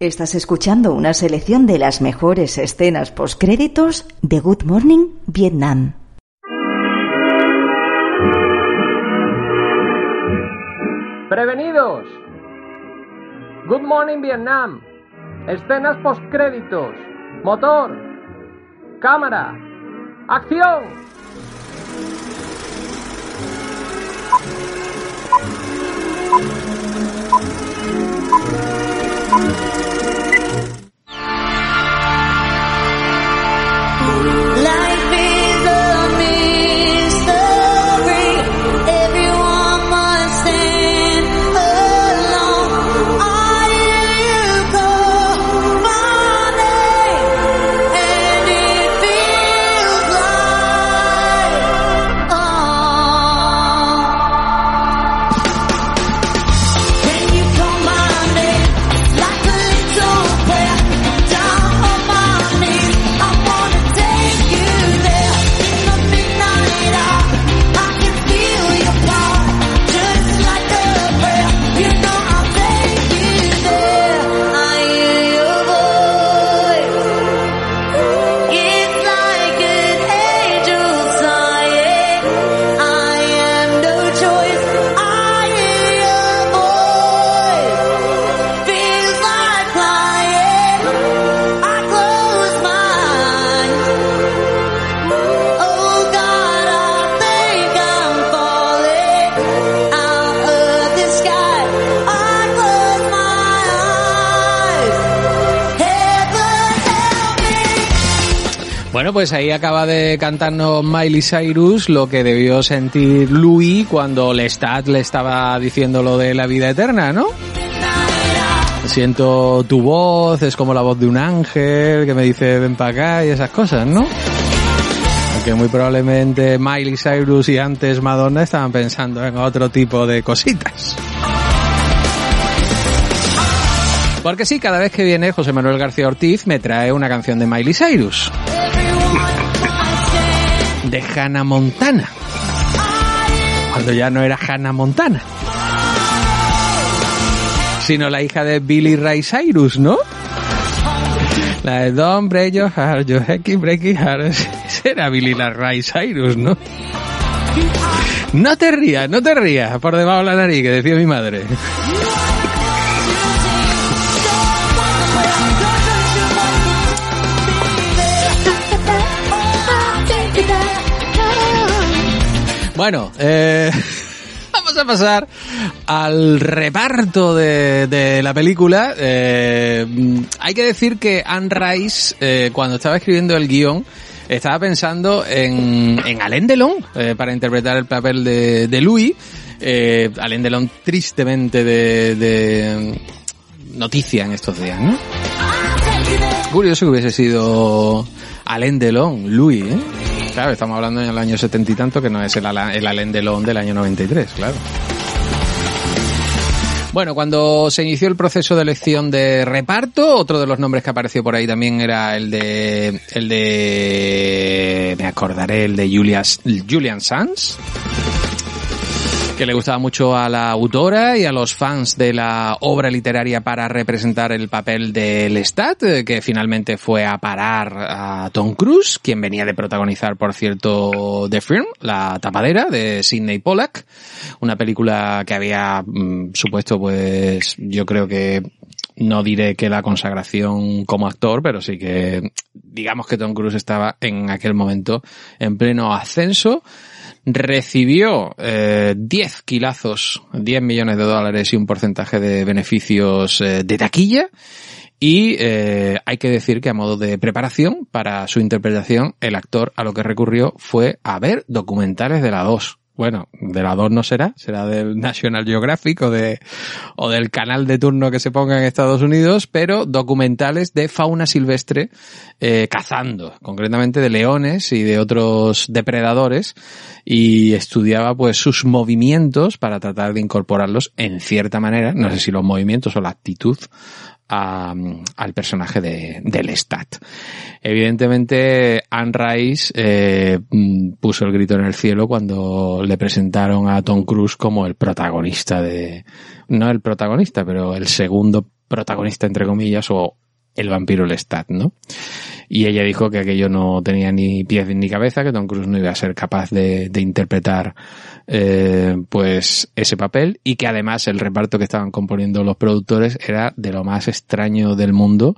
Estás escuchando una selección de las mejores escenas postcréditos de Good Morning Vietnam. Prevenidos. Good Morning Vietnam. Escenas postcréditos. Motor. Cámara. Acción. Pues ahí acaba de cantarnos Miley Cyrus lo que debió sentir Louis cuando Lestat le estaba diciendo lo de la vida eterna, ¿no? Siento tu voz, es como la voz de un ángel que me dice ven para acá y esas cosas, ¿no? Aunque muy probablemente Miley Cyrus y antes Madonna estaban pensando en otro tipo de cositas. Porque sí, cada vez que viene José Manuel García Ortiz me trae una canción de Miley Cyrus. De Hannah Montana. Cuando ya no era Hannah Montana. Sino la hija de Billy Ray Cyrus, ¿no? La de Don't Break Your Heart, Your Hecky Break Your Heart. Ese era Billy Ray Cyrus, ¿no? No te rías, no te rías por debajo de la nariz, que decía mi madre. Bueno, eh, vamos a pasar al reparto de, de la película. Eh, hay que decir que Anne Rice, eh, cuando estaba escribiendo el guion, estaba pensando en, en Alain Delon para interpretar el papel de, Louis. Alain Delon tristemente de, de noticia en estos días, ¿no? Curioso que hubiese sido Alain Delon, Louis, ¿eh? Claro, estamos hablando en el año setenta y tanto, que no es el, el Alain Delon del año 93, claro. Bueno, cuando se inició el proceso de elección de reparto, otro de los nombres que apareció por ahí también era el de, el de, me acordaré, el de Julias, Julian Sands, que le gustaba mucho a la autora y a los fans de la obra literaria para representar el papel de Lestat, eh, que finalmente fue a parar a Tom Cruise, quien venía de protagonizar, por cierto, The Firm, la tapadera de Sidney Pollack, una película que había mm, supuesto, pues, yo creo que no diré que la consagración como actor, pero sí que digamos que Tom Cruise estaba en aquel momento en pleno ascenso recibió eh, 10 kilazos, 10 millones de dólares y un porcentaje de beneficios eh, de taquilla. Y eh, hay que decir que a modo de preparación para su interpretación, el actor a lo que recurrió fue a ver documentales de la 2. Bueno, de la 2 no será, será del National Geographic o, de, o del canal de turno que se ponga en Estados Unidos, pero documentales de fauna silvestre eh, cazando, concretamente de leones y de otros depredadores, y estudiaba pues sus movimientos para tratar de incorporarlos en cierta manera, no sé si los movimientos o la actitud a- al personaje de, del Stat. Evidentemente, Anne Rice eh, puso el grito en el cielo cuando le presentaron a Tom Cruise como el protagonista de, no el protagonista, pero el segundo protagonista, entre comillas, o el vampiro Lestat, ¿no? Y ella dijo que aquello no tenía ni pies ni cabeza, que Tom Cruise no iba a ser capaz de, interpretar eh, pues ese papel y que además el reparto que estaban componiendo los productores era de lo más extraño del mundo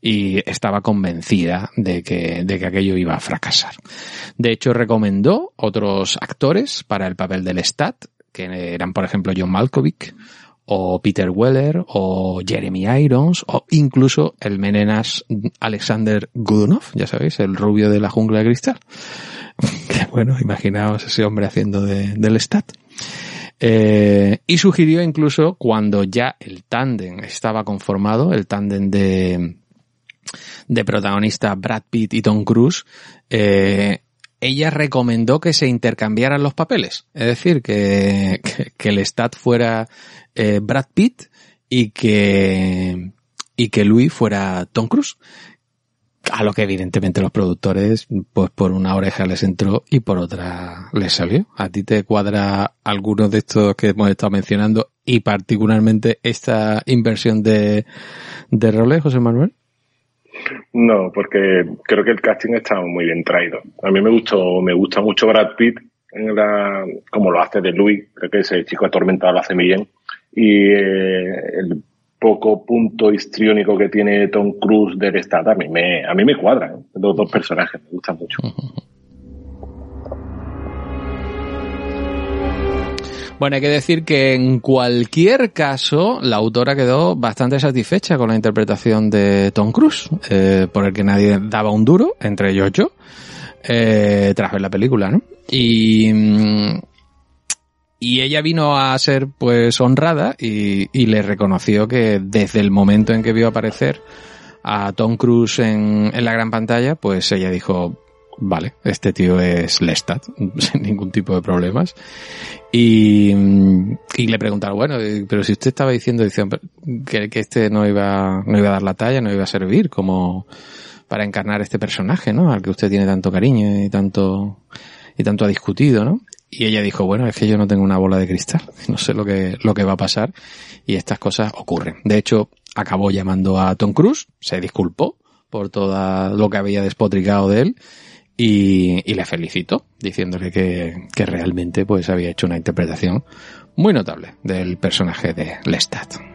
y estaba convencida de que, de que aquello iba a fracasar. De hecho, recomendó otros actores para el papel del Stat, que eran, por ejemplo, John Malkovich, o Peter Weller, o Jeremy Irons, o incluso el menenas Alexander Godunov, ya sabéis, el rubio de la jungla de cristal. Que bueno, imaginaos ese hombre haciendo de, del stat. Eh, y sugirió incluso cuando ya el tándem estaba conformado, el tándem de, de protagonista Brad Pitt y Tom Cruise, eh, ella recomendó que se intercambiaran los papeles. Es decir, que, que el stat fuera eh, Brad Pitt y que, y que Louis fuera Tom Cruise. A lo que evidentemente los productores, pues por una oreja les entró y por otra les salió. ¿A ti te cuadra alguno de estos que hemos estado mencionando y particularmente esta inversión de, de roles, José Manuel? No, porque creo que el casting está muy bien traído. A mí me gustó, me gusta mucho Brad Pitt en la, como lo hace de Louis. Creo que ese chico atormentado lo hace muy bien. Y eh, el poco punto histriónico que tiene Tom Cruise del Estado a mí me, a mí me cuadran. Los dos personajes me gustan mucho. Bueno, hay que decir que en cualquier caso, la autora quedó bastante satisfecha con la interpretación de Tom Cruise, eh, por el que nadie daba un duro, entre ellos yo, eh, tras ver la película, ¿no? Y, mm, y ella vino a ser pues honrada y, y le reconoció que desde el momento en que vio aparecer a Tom Cruise en, en la gran pantalla, pues ella dijo, vale, este tío es Lestat, sin ningún tipo de problemas. Y, y le preguntaron, bueno, eh, pero si usted estaba diciendo dice, que, que este no iba, no iba a dar la talla, no iba a servir como para encarnar este personaje, ¿no? Al que usted tiene tanto cariño y tanto, y tanto ha discutido, ¿no? Y ella dijo, bueno, es que yo no tengo una bola de cristal, no sé lo que, lo que va a pasar y estas cosas ocurren. De hecho, acabó llamando a Tom Cruise, se disculpó por todo lo que había despotricado de él y, y le felicitó, diciéndole que, que realmente pues había hecho una interpretación muy notable del personaje de Lestat.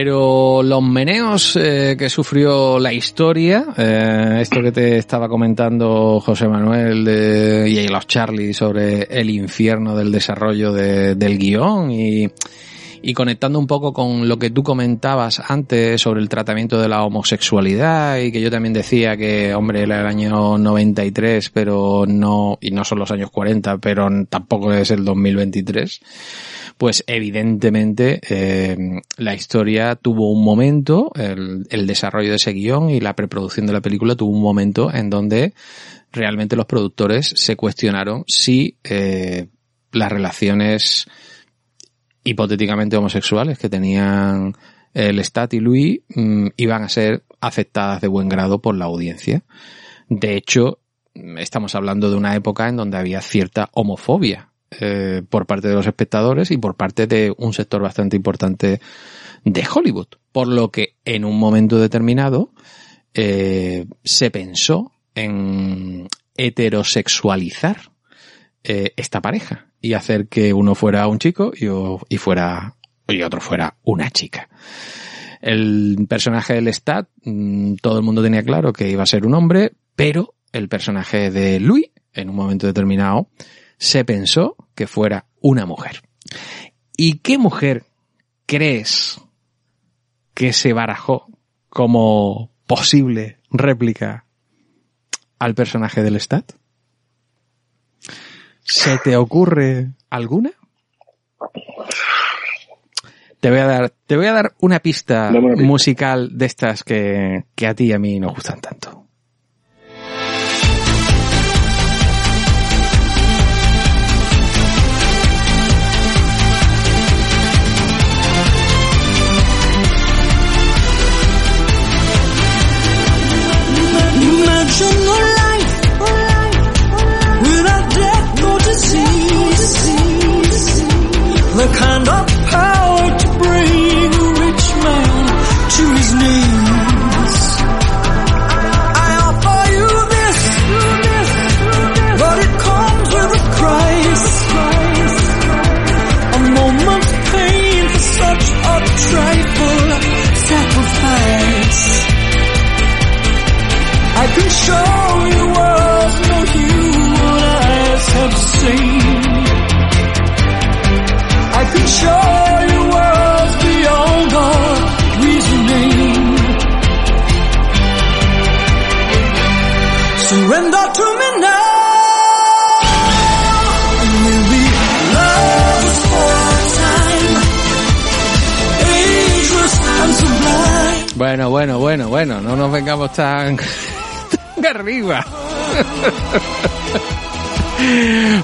Pero los meneos eh, que sufrió la historia, eh, esto que te estaba comentando José Manuel de, y los Charlie sobre el infierno del desarrollo de- del guion y, y conectando un poco con lo que tú comentabas antes sobre el tratamiento de la homosexualidad y que yo también decía que, hombre, era el año 93, pero no, y no son los años 40, pero tampoco es el 2023 pues evidentemente eh, la historia tuvo un momento, el, desarrollo de ese guion y la preproducción de la película tuvo un momento en donde realmente los productores se cuestionaron si eh, las relaciones hipotéticamente homosexuales que tenían el Stat y Louis mm, iban a ser aceptadas de buen grado por la audiencia. De hecho, estamos hablando de una época en donde había cierta homofobia eh, por parte de los espectadores y por parte de un sector bastante importante de Hollywood. Por lo que en un momento determinado eh, se pensó en heterosexualizar eh, esta pareja y hacer que uno fuera un chico y, y fuera y otro fuera una chica. El personaje del Stat, mm, todo el mundo tenía claro que iba a ser un hombre, pero el personaje de Louis, en un momento determinado, se pensó que fuera una mujer. ¿Y qué mujer crees que se barajó como posible réplica al personaje del Stat? ¿Se te ocurre alguna? Te voy a dar, te voy a dar una pista musical de estas que, que a ti y a mí nos gustan tanto. The kind of power to bring a rich man to his knees. I offer you this, but it comes with a price. A moment's pain for such a trifle sacrifice. I can show you worlds no human eyes have seen. Bueno, bueno, bueno, bueno, no nos vengamos tan, tan arriba.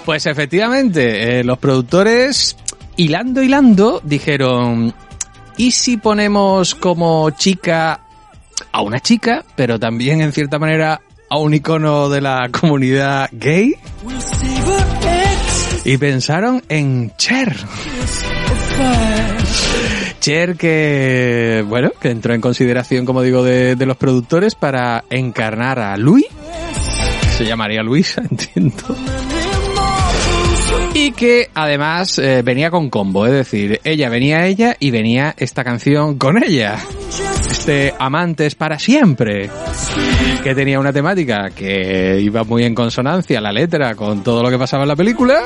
Pues efectivamente, eh, los productores, hilando, hilando, dijeron, ¿y si ponemos como chica a una chica, pero también en cierta manera a un icono de la comunidad gay? Y pensaron en Cher. Cher que, bueno, que entró en consideración, como digo, de, de los productores para encarnar a Louis. Se llamaría Luisa, entiendo. Y que además eh, venía con combo, es decir, ella venía ella y venía esta canción con ella. Este Amantes para siempre. Que tenía una temática que iba muy en consonancia, la letra, con todo lo que pasaba en la película.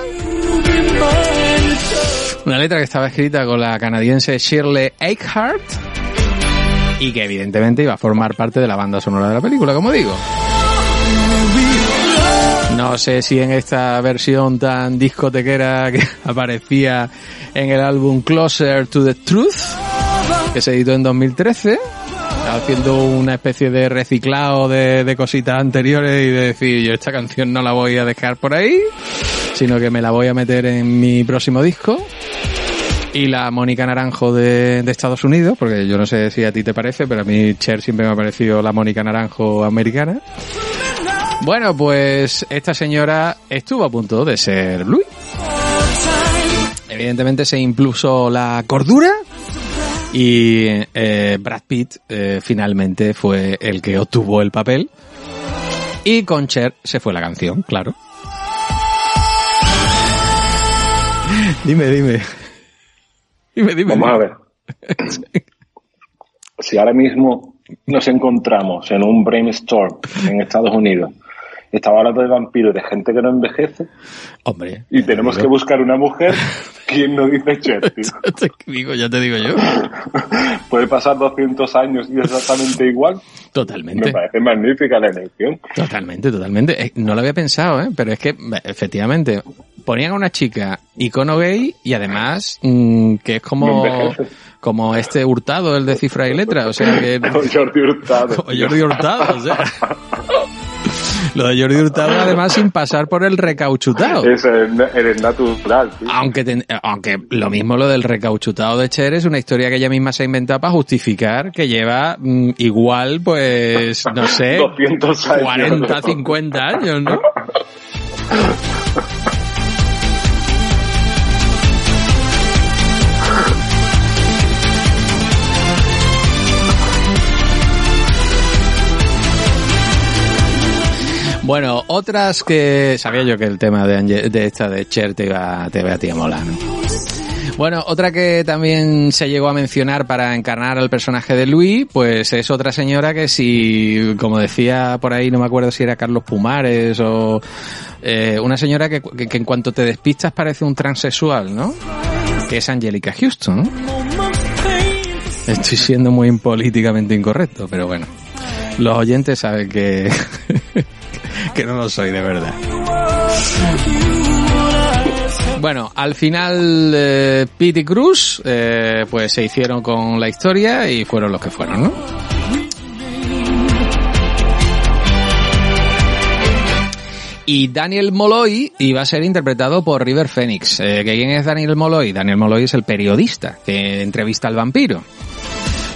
Una letra que estaba escrita con la canadiense Shirley Eichhardt y que evidentemente iba a formar parte de la banda sonora de la película, como digo. No sé si en esta versión tan discotequera que aparecía en el álbum Closer to the Truth, que se editó en 2013, haciendo una especie de reciclado de, de cositas anteriores y de decir, yo esta canción no la voy a dejar por ahí, sino que me la voy a meter en mi próximo disco. Y la Mónica Naranjo de, Estados Unidos, porque yo no sé si a ti te parece, pero a mí Cher siempre me ha parecido la Mónica Naranjo americana. Bueno, pues esta señora estuvo a punto de ser Louis. Evidentemente se impuso la cordura y eh, Brad Pitt eh, finalmente fue el que obtuvo el papel. Y con Cher se fue la canción, claro. Dime, dime. Dime, dime. Vamos a ver. Si ahora mismo nos encontramos en un brainstorm en Estados Unidos, estaba hablando de vampiros, de gente que no envejece, Hombre. y tenemos que buscar una mujer, ¿quién no dice Cher, tío? Te digo, ya te digo yo. Puede pasar 200 años y exactamente igual. Me Totalmente. parece magnífica la elección. Totalmente, totalmente. Eh, No lo había pensado, ¿eh? Pero es que, eh, efectivamente, ponían a una chica icono gay y además mm, que es No como, envejece. como este hurtado, el de cifra y letra. O sea que... Con Jordi Hurtado. O Jordi Hurtado, o sea. Lo de Jordi Hurtado, además, sin pasar por el recauchutado. Eso es, eres natural, tío. Aunque, ten- aunque lo mismo lo del recauchutado de Cher es una historia que ella misma se ha inventado para justificar que lleva mm, igual, pues, no sé, 200 años. 40, 50 años, ¿no? Bueno, otras que sabía yo que el tema de, de esta de Cher te iba, te iba a ti a molar. ¿no? Bueno, otra que también se llegó a mencionar para encarnar al personaje de Luis, pues es otra señora que si, como decía por ahí, no me acuerdo si era Carlos Pumares o eh, una señora que, que- que en cuanto te despistas parece un transexual, ¿no? Que es Angelica Houston. Estoy siendo muy políticamente incorrecto, pero bueno. Los oyentes saben que, que no lo soy de verdad. Bueno, al final eh, Pete y Cruz eh, pues se hicieron con la historia y fueron los que fueron, ¿no? Y Daniel Molloy iba a ser interpretado por River Phoenix. Eh, ¿que ¿Quién es Daniel Molloy? Daniel Molloy es el periodista que entrevista al vampiro.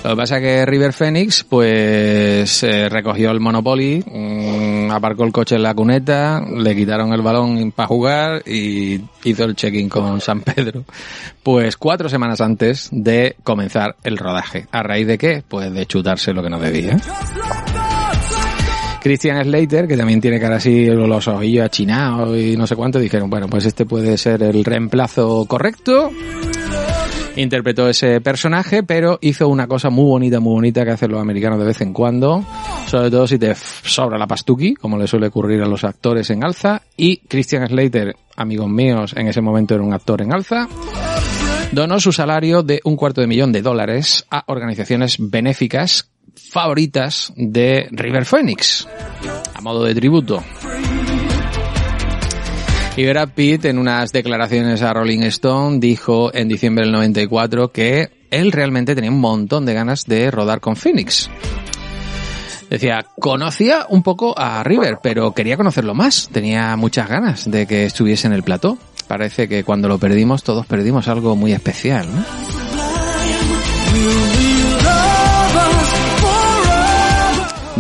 Lo que pasa es que River Phoenix, pues, eh, recogió el Monopoly, mm, aparcó el coche en la cuneta, le quitaron el balón para jugar y hizo el check-in con San Pedro. Pues cuatro semanas antes de comenzar el rodaje. ¿A raíz de qué? Pues de chutarse lo que no debía. Christian Slater, que también tiene cara así, los ojillos achinados y no sé cuánto, dijeron, bueno, pues este puede ser el reemplazo correcto. Interpretó ese personaje, pero hizo una cosa muy bonita, muy bonita que hacen los americanos de vez en cuando, sobre todo si te sobra la pastuqui, como le suele ocurrir a los actores en alza, y Christian Slater, amigos míos, en ese momento era un actor en alza, donó su salario de un cuarto de millón de dólares a organizaciones benéficas favoritas de River Phoenix, a modo de tributo. Y Pitt, en unas declaraciones a Rolling Stone, dijo en diciembre del 94 que él realmente tenía un montón de ganas de rodar con Phoenix. Decía, conocía un poco a River, pero quería conocerlo más. Tenía muchas ganas de que estuviese en el plató. Parece que cuando lo perdimos, todos perdimos algo muy especial, ¿no?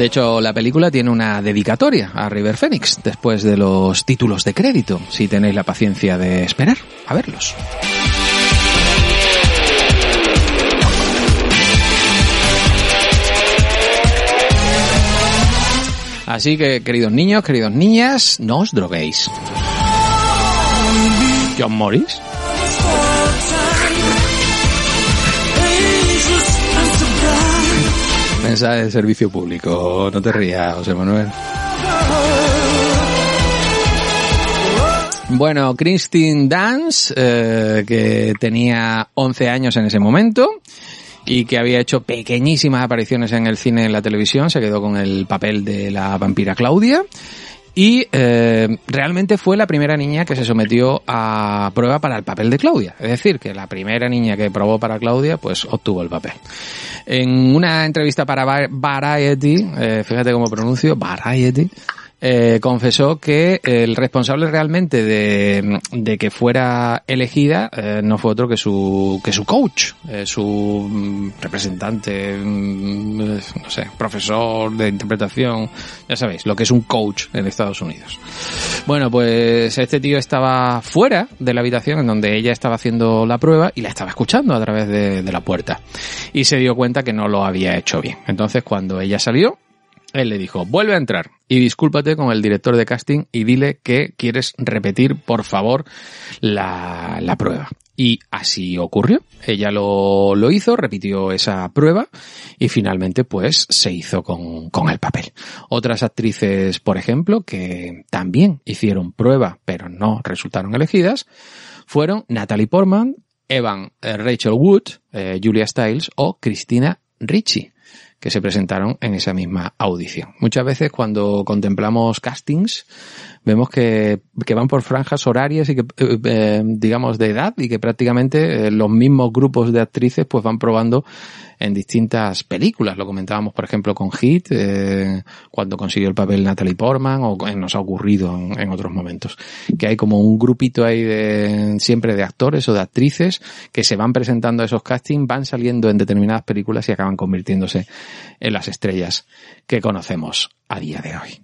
De hecho, la película tiene una dedicatoria a River Phoenix después de los títulos de crédito, si tenéis la paciencia de esperar a verlos. Así que, queridos niños, queridos niñas, no os droguéis. John Morris. Mensaje de servicio público. No te rías, José Manuel. Bueno, Christine Dance, eh, que tenía 11 años en ese momento y que había hecho pequeñísimas apariciones en el cine y en la televisión, se quedó con el papel de la vampira Claudia. Y eh, realmente fue la primera niña que se sometió a prueba para el papel de Claudia. Es decir, que la primera niña que probó para Claudia, pues obtuvo el papel. En una entrevista para Va- Variety, eh, fíjate cómo pronuncio, Variety, eh, confesó que el responsable realmente de, de que fuera elegida eh, no fue otro que su que su coach, eh, su mm, representante, mm, no sé, profesor de interpretación, ya sabéis, lo que es un coach en Estados Unidos. Bueno, pues este tío estaba fuera de la habitación en donde ella estaba haciendo la prueba y la estaba escuchando a través de, de la puerta. Y se dio cuenta que no lo había hecho bien. Entonces cuando ella salió, él le dijo, vuelve a entrar y discúlpate con el director de casting y dile que quieres repetir, por favor, la, la prueba. Y así ocurrió. Ella lo, lo hizo, repitió esa prueba y finalmente pues se hizo con, con el papel. Otras actrices, por ejemplo, que también hicieron prueba pero no resultaron elegidas, fueron Natalie Portman, Evan eh, Rachel Wood, eh, Julia Stiles o Christina Ricci que se presentaron en esa misma audición. Muchas veces cuando contemplamos castings vemos que, que van por franjas horarias y que, eh, eh, digamos, de edad y que prácticamente eh, los mismos grupos de actrices pues van probando en distintas películas. Lo comentábamos, por ejemplo, con Hit, eh, cuando consiguió el papel Natalie Portman, o nos ha ocurrido en, en otros momentos. Que hay como un grupito ahí de, siempre de actores o de actrices que se van presentando a esos castings, van saliendo en determinadas películas y acaban convirtiéndose en las estrellas que conocemos a día de hoy.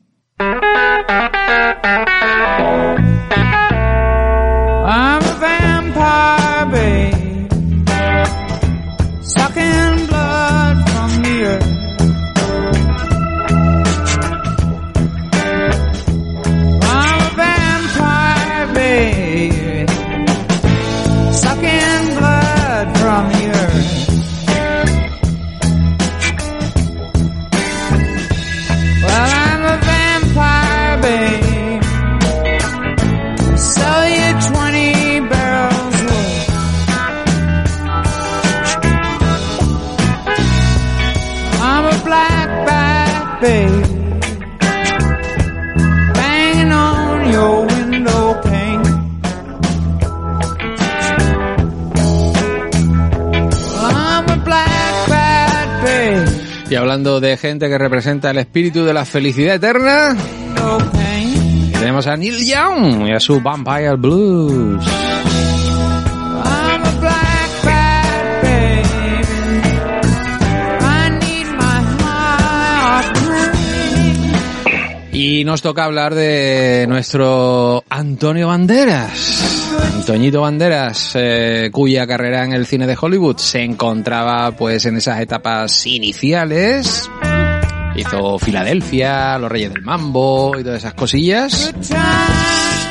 Hablando de gente que representa el espíritu de la felicidad eterna, tenemos a Neil Young y a su Vampire Blues. Y nos toca hablar de nuestro Antonio Banderas. Antoñito Banderas, eh, cuya carrera en el cine de Hollywood se encontraba pues en esas etapas iniciales. Hizo Filadelfia, Los Reyes del Mambo y todas esas cosillas.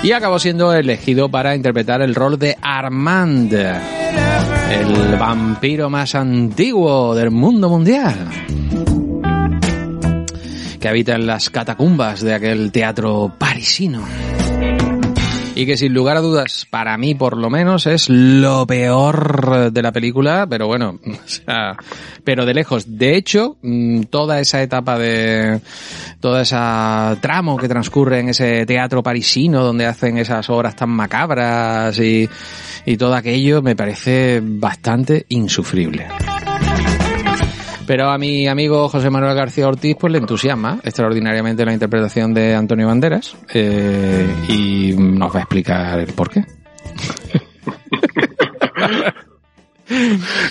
Y acabó siendo elegido para interpretar el rol de Armand, el vampiro más antiguo del mundo mundial que habita en las catacumbas de aquel teatro parisino. Y que sin lugar a dudas, para mí por lo menos, es lo peor de la película, pero bueno, o sea, pero de lejos. De hecho, mm, toda esa etapa de, toda esa tramo que transcurre en ese teatro parisino donde hacen esas obras tan macabras y, y todo aquello me parece bastante insufrible. Pero a mi amigo José Manuel García Ortiz pues le entusiasma extraordinariamente la interpretación de Antonio Banderas eh, y nos va a explicar el por qué.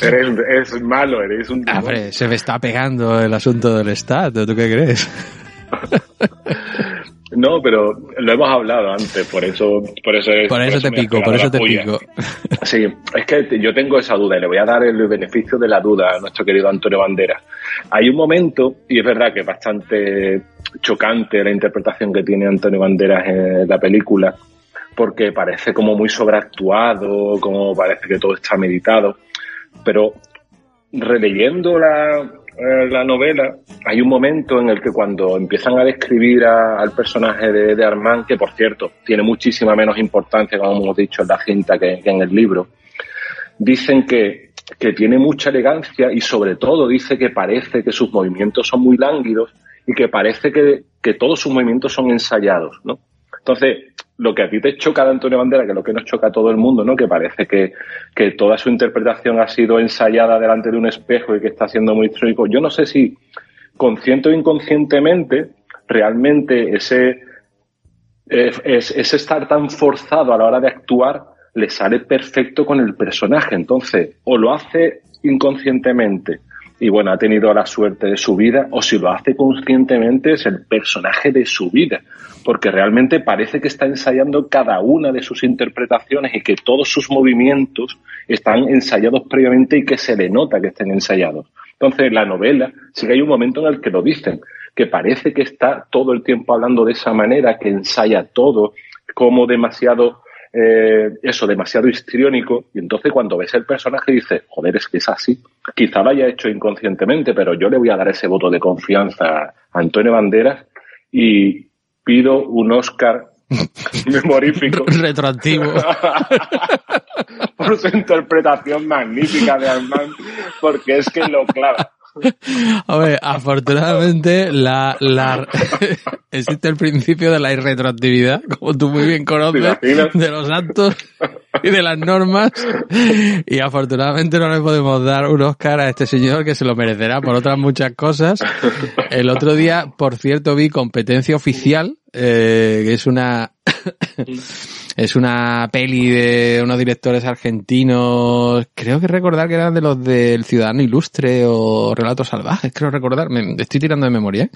Eres, es malo, eres un... Hombre, se me está pegando el asunto del Estado, ¿tú qué crees? No, pero lo hemos hablado antes, por eso... Por eso, es- Por eso te me has pico, por eso te puya. pico. Sí, es que te- yo tengo esa duda y le voy a dar el beneficio de la duda a nuestro querido Antonio Banderas. Hay un momento, y es verdad que es bastante chocante la interpretación que tiene Antonio Banderas en la película, porque parece como muy sobreactuado, como parece que todo está meditado, pero releyendo la, eh, la novela, hay un momento en el que cuando empiezan a describir a- al personaje de, Armand, que por cierto tiene muchísima menos importancia, como hemos dicho en la cinta que, que en el libro, dicen que, que tiene mucha elegancia y sobre todo dice que parece que sus movimientos son muy lánguidos y que parece que, que todos sus movimientos son ensayados, ¿no? Entonces, lo que a ti te choca de Antonio Bandera, que es lo que nos choca a todo el mundo, ¿no? Que parece que, que toda su interpretación ha sido ensayada delante de un espejo y que está siendo muy histórico. Yo no sé si consciente o inconscientemente, realmente ese, es, es- ese estar tan forzado a la hora de actuar le sale perfecto con el personaje. Entonces, o lo hace inconscientemente y bueno, ha tenido la suerte de su vida, o si lo hace conscientemente es el personaje de su vida, porque realmente parece que está ensayando cada una de sus interpretaciones y que todos sus movimientos están ensayados previamente y que se le nota que estén ensayados. Entonces, la novela, sí que hay un momento en el que lo dicen, que parece que está todo el tiempo hablando de esa manera, que ensaya todo, como demasiado, eh, eso, demasiado histriónico, y entonces cuando ves el personaje dices, joder, es que es así. Quizá lo haya hecho inconscientemente, pero yo le voy a dar ese voto de confianza a Antonio Banderas y pido un Oscar memorífico Retroactivo. por su interpretación magnífica de Armand, porque es que lo clava. A ver, afortunadamente la, la existe el principio de la irretroactividad, como tú muy bien conoces, de los actos y de las normas. Y afortunadamente no le podemos dar un Oscar a este señor que se lo merecerá por otras muchas cosas. El otro día, por cierto, vi competencia oficial, eh, que es una es una peli de unos directores argentinos, creo que recordar que eran de los del Ciudadano Ilustre o Relatos Salvajes, creo recordar, me estoy tirando de memoria. ¿eh?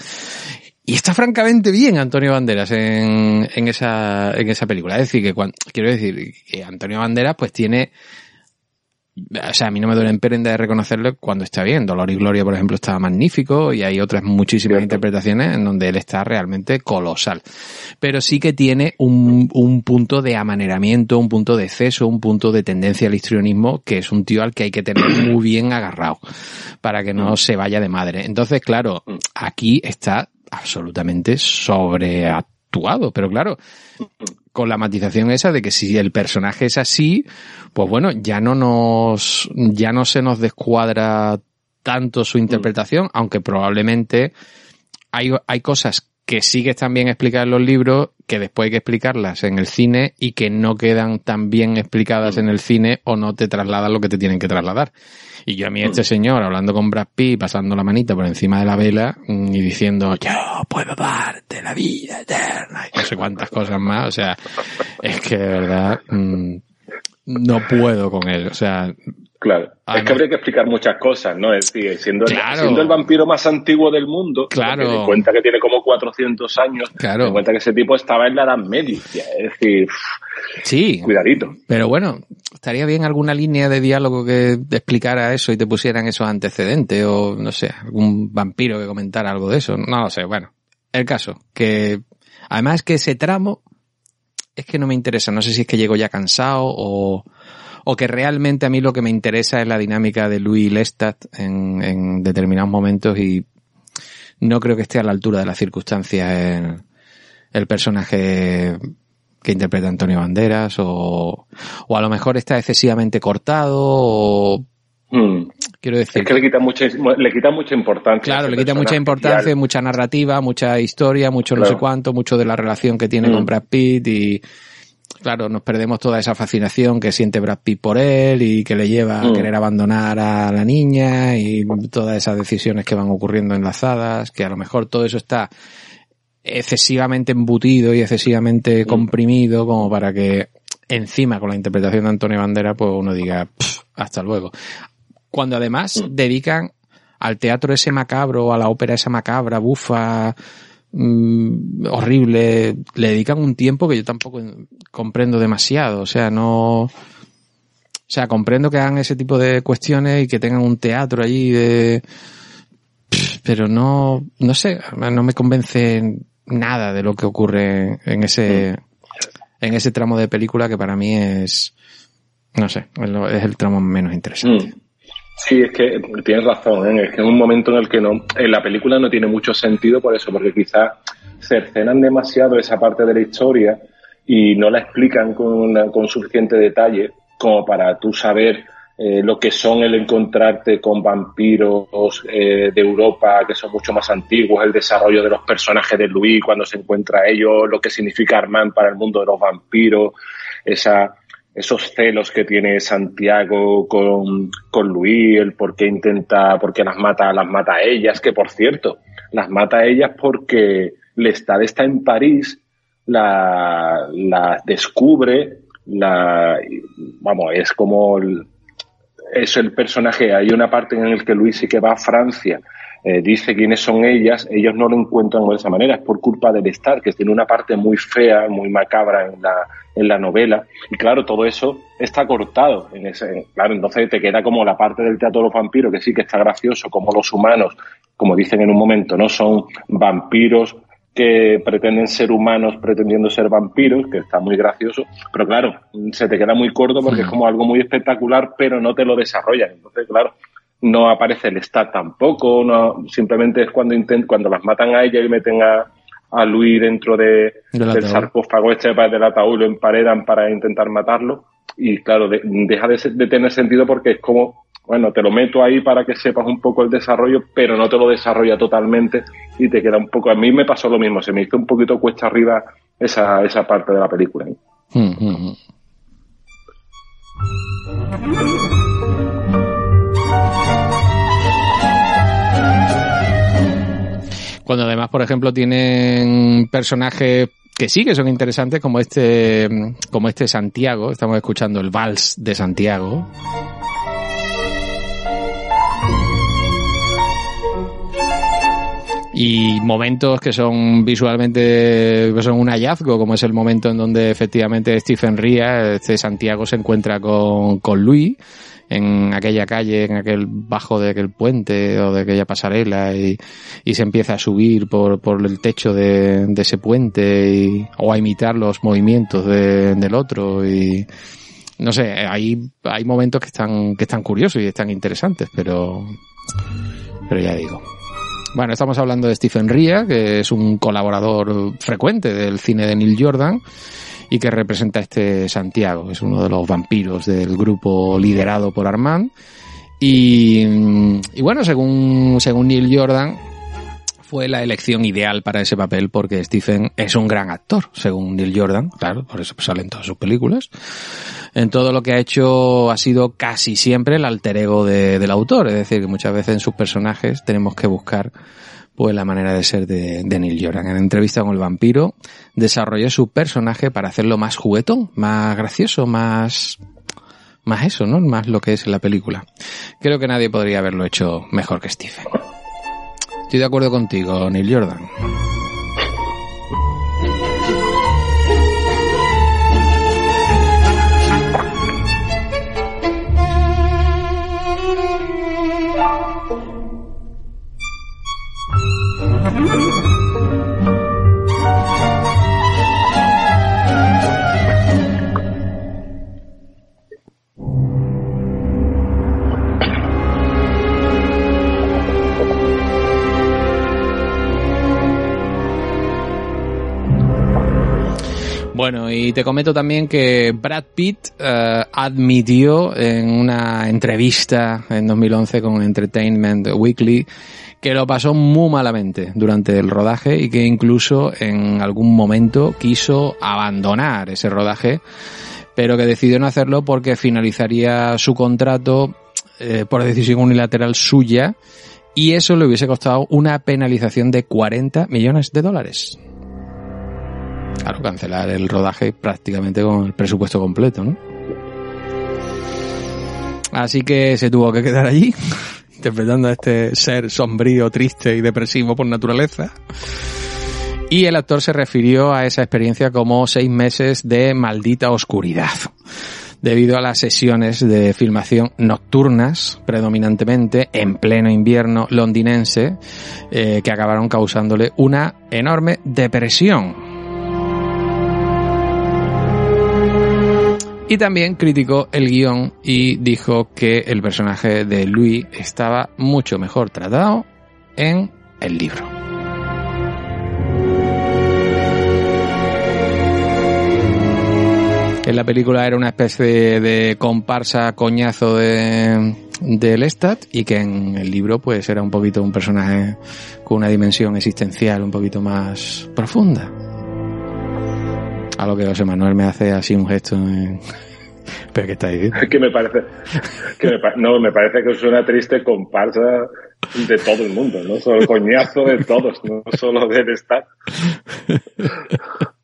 Y está francamente bien Antonio Banderas en, en esa, en esa película. Es decir, que quiero decir que Antonio Banderas pues tiene, o sea, a mí no me duele en prenda de reconocerlo cuando está bien. Dolor y Gloria, por ejemplo, estaba magnífico y hay otras muchísimas Cierto. interpretaciones en donde él está realmente colosal. Pero sí que tiene un, un punto de amaneramiento, un punto de exceso, un punto de tendencia al histrionismo, que es un tío al que hay que tener muy bien agarrado para que no se vaya de madre. Entonces, claro, aquí está absolutamente sobreactuado, pero claro, con la matización esa de que si el personaje es así, pues bueno, ya no nos, ya no se nos descuadra tanto su interpretación, aunque probablemente hay, hay cosas que sí que están bien explicadas en los libros, que después hay que explicarlas en el cine y que no quedan tan bien explicadas en el cine o no te trasladan lo que te tienen que trasladar. Y yo a mí este señor hablando con Brad Pitt, pasando la manita por encima de la vela mm, y diciendo yo puedo darte la vida eterna y no sé cuántas cosas más, o sea, es que de verdad mm, no puedo con él, o sea, Claro. Ah, es no. que habría que explicar muchas cosas, ¿no? Es decir, siendo el, siendo el vampiro más antiguo del mundo, Claro. cuenta que tiene como 400 años, Claro. cuenta que ese tipo estaba en la Edad Media. Es decir, sí, cuidadito. Pero bueno, estaría bien alguna línea de diálogo que te explicara eso y te pusieran esos antecedentes o no sé, algún vampiro que comentara algo de eso. No lo sé, bueno. El caso, que además que ese tramo es que no me interesa. No sé si es que llego ya cansado o, o que realmente a mí lo que me interesa es la dinámica de Louis Lestat en, en determinados momentos y no creo que esté a la altura de las circunstancias el, el personaje que interpreta Antonio Banderas o, o a lo mejor está excesivamente cortado o Hmm. quiero decir Es que le quita mucha, le quita mucha importancia. Claro, a ese le quita mucha importancia, mucha narrativa, mucha historia, mucho no Claro. sé cuánto, mucho de la relación que tiene Mm. con Brad Pitt y claro, nos perdemos toda esa fascinación que siente Brad Pitt por él y que le lleva a Mm. querer abandonar a la niña y todas esas decisiones que van ocurriendo enlazadas, que a lo mejor todo eso está excesivamente embutido y excesivamente comprimido como para que encima con la interpretación de Antonio Bandera pues uno diga "Pff, hasta luego. Cuando además dedican al teatro ese macabro, a la ópera esa macabra, bufa, mm, horrible, le dedican un tiempo que yo tampoco comprendo demasiado. O sea, no. O sea, comprendo que hagan ese tipo de cuestiones y que tengan un teatro allí de. Pero no, no sé, no me convence nada de lo que ocurre en ese, en ese tramo de película que para mí es, no sé, es el tramo menos interesante. Mm. Sí, es que tienes razón, ¿eh? es que en un momento en el que no, en la película no tiene mucho sentido por eso, porque quizás cercenan demasiado esa parte de la historia y no la explican con, con suficiente detalle como para tú saber eh, lo que son el encontrarte con vampiros eh, de Europa que son mucho más antiguos, el desarrollo de los personajes de Louis cuando se encuentra ellos, lo que significa Armand para el mundo de los vampiros, esa, esos celos que tiene Santiago con, con Luis, el por qué intenta, por qué las mata, las mata a ellas, que por cierto, las mata a ellas porque Lestat está en París, la, la descubre, la, vamos, es como es el personaje, hay una parte en la que Luis sí que va a Francia, eh, dice quiénes son ellas, ellos no lo encuentran de esa manera, es por culpa del Star, que tiene una parte muy fea, muy macabra en la, en la novela, y claro, todo eso está cortado en ese, claro, entonces te queda como la parte del teatro de los vampiros, que sí que está gracioso, como los humanos, como dicen en un momento, no son vampiros que pretenden ser humanos pretendiendo ser vampiros, que está muy gracioso, pero claro, se te queda muy corto porque es como algo muy espectacular, pero no te lo desarrollan. Entonces, claro, no aparece el Stat tampoco, no, simplemente es cuando intent, cuando las matan a ella y meten a, a Luis dentro de, Del del sarcófago este para- del ataúd, lo emparedan para intentar matarlo, y claro, de- deja de, de tener sentido porque es como, bueno, te lo meto ahí para que sepas un poco el desarrollo, pero no te lo desarrolla totalmente y te queda un poco. A mí me pasó lo mismo, se me hizo un poquito cuesta arriba esa, esa parte de la película. ¿eh? Mm, mm, Cuando además, por ejemplo, tienen personajes que sí que son interesantes, como este, como este Santiago. Estamos escuchando el vals de Santiago. y momentos que son visualmente que son un hallazgo, como es el momento en donde efectivamente Stephen Ría, este Santiago, se encuentra con, con Luis en aquella calle, en aquel bajo de aquel puente o de aquella pasarela y, se empieza a subir por, por el techo de, de ese puente y, o a imitar los movimientos de- del otro y no sé, hay, hay momentos que están, que están curiosos y están interesantes, pero, pero ya digo. Bueno, estamos hablando de Stephen Ria, que es un colaborador frecuente del cine de Neil Jordan y que representa a este Santiago, es uno de los vampiros del grupo liderado por Armand. Y, y bueno, según, según Neil Jordan, fue la elección ideal para ese papel porque Stephen es un gran actor, según Neil Jordan, claro, por eso salen todas sus películas. En todo lo que ha hecho ha sido casi siempre el alter ego de- del autor, es decir, que muchas veces en sus personajes tenemos que buscar pues la manera de ser de, de Neil Jordan. En entrevista con el vampiro desarrolló su personaje para hacerlo más juguetón, más gracioso, más más eso, ¿no? Más lo que es la película. Creo que nadie podría haberlo hecho mejor que Stephen. Estoy de acuerdo contigo, Neil Jordan. Bueno, y te comento también que Brad Pitt eh, admitió en una entrevista en 2011 con Entertainment Weekly que lo pasó muy malamente durante el rodaje y que incluso en algún momento quiso abandonar ese rodaje, pero que decidió no hacerlo porque finalizaría su contrato eh, por decisión unilateral suya y eso le hubiese costado una penalización de 40 millones de dólares. Claro, cancelar el rodaje prácticamente con el presupuesto completo, ¿no? Así que se tuvo que quedar allí, interpretando a este ser sombrío, triste y depresivo por naturaleza. Y el actor se refirió a esa experiencia como seis meses de maldita oscuridad, debido a las sesiones de filmación nocturnas, predominantemente en pleno invierno londinense, eh, que acabaron causándole una enorme depresión. Y también criticó el guion y dijo que el personaje de Louis estaba mucho mejor tratado en el libro. En la película era una especie de comparsa coñazo de, de Lestat y que en el libro pues era un poquito un personaje con una dimensión existencial un poquito más profunda. A lo que José Manuel me hace así un gesto. en- ¿Pero qué está diciendo? que me parece que me no me parece que es una triste comparsa de todo el mundo no solo el coñazo de todos no solo del Estado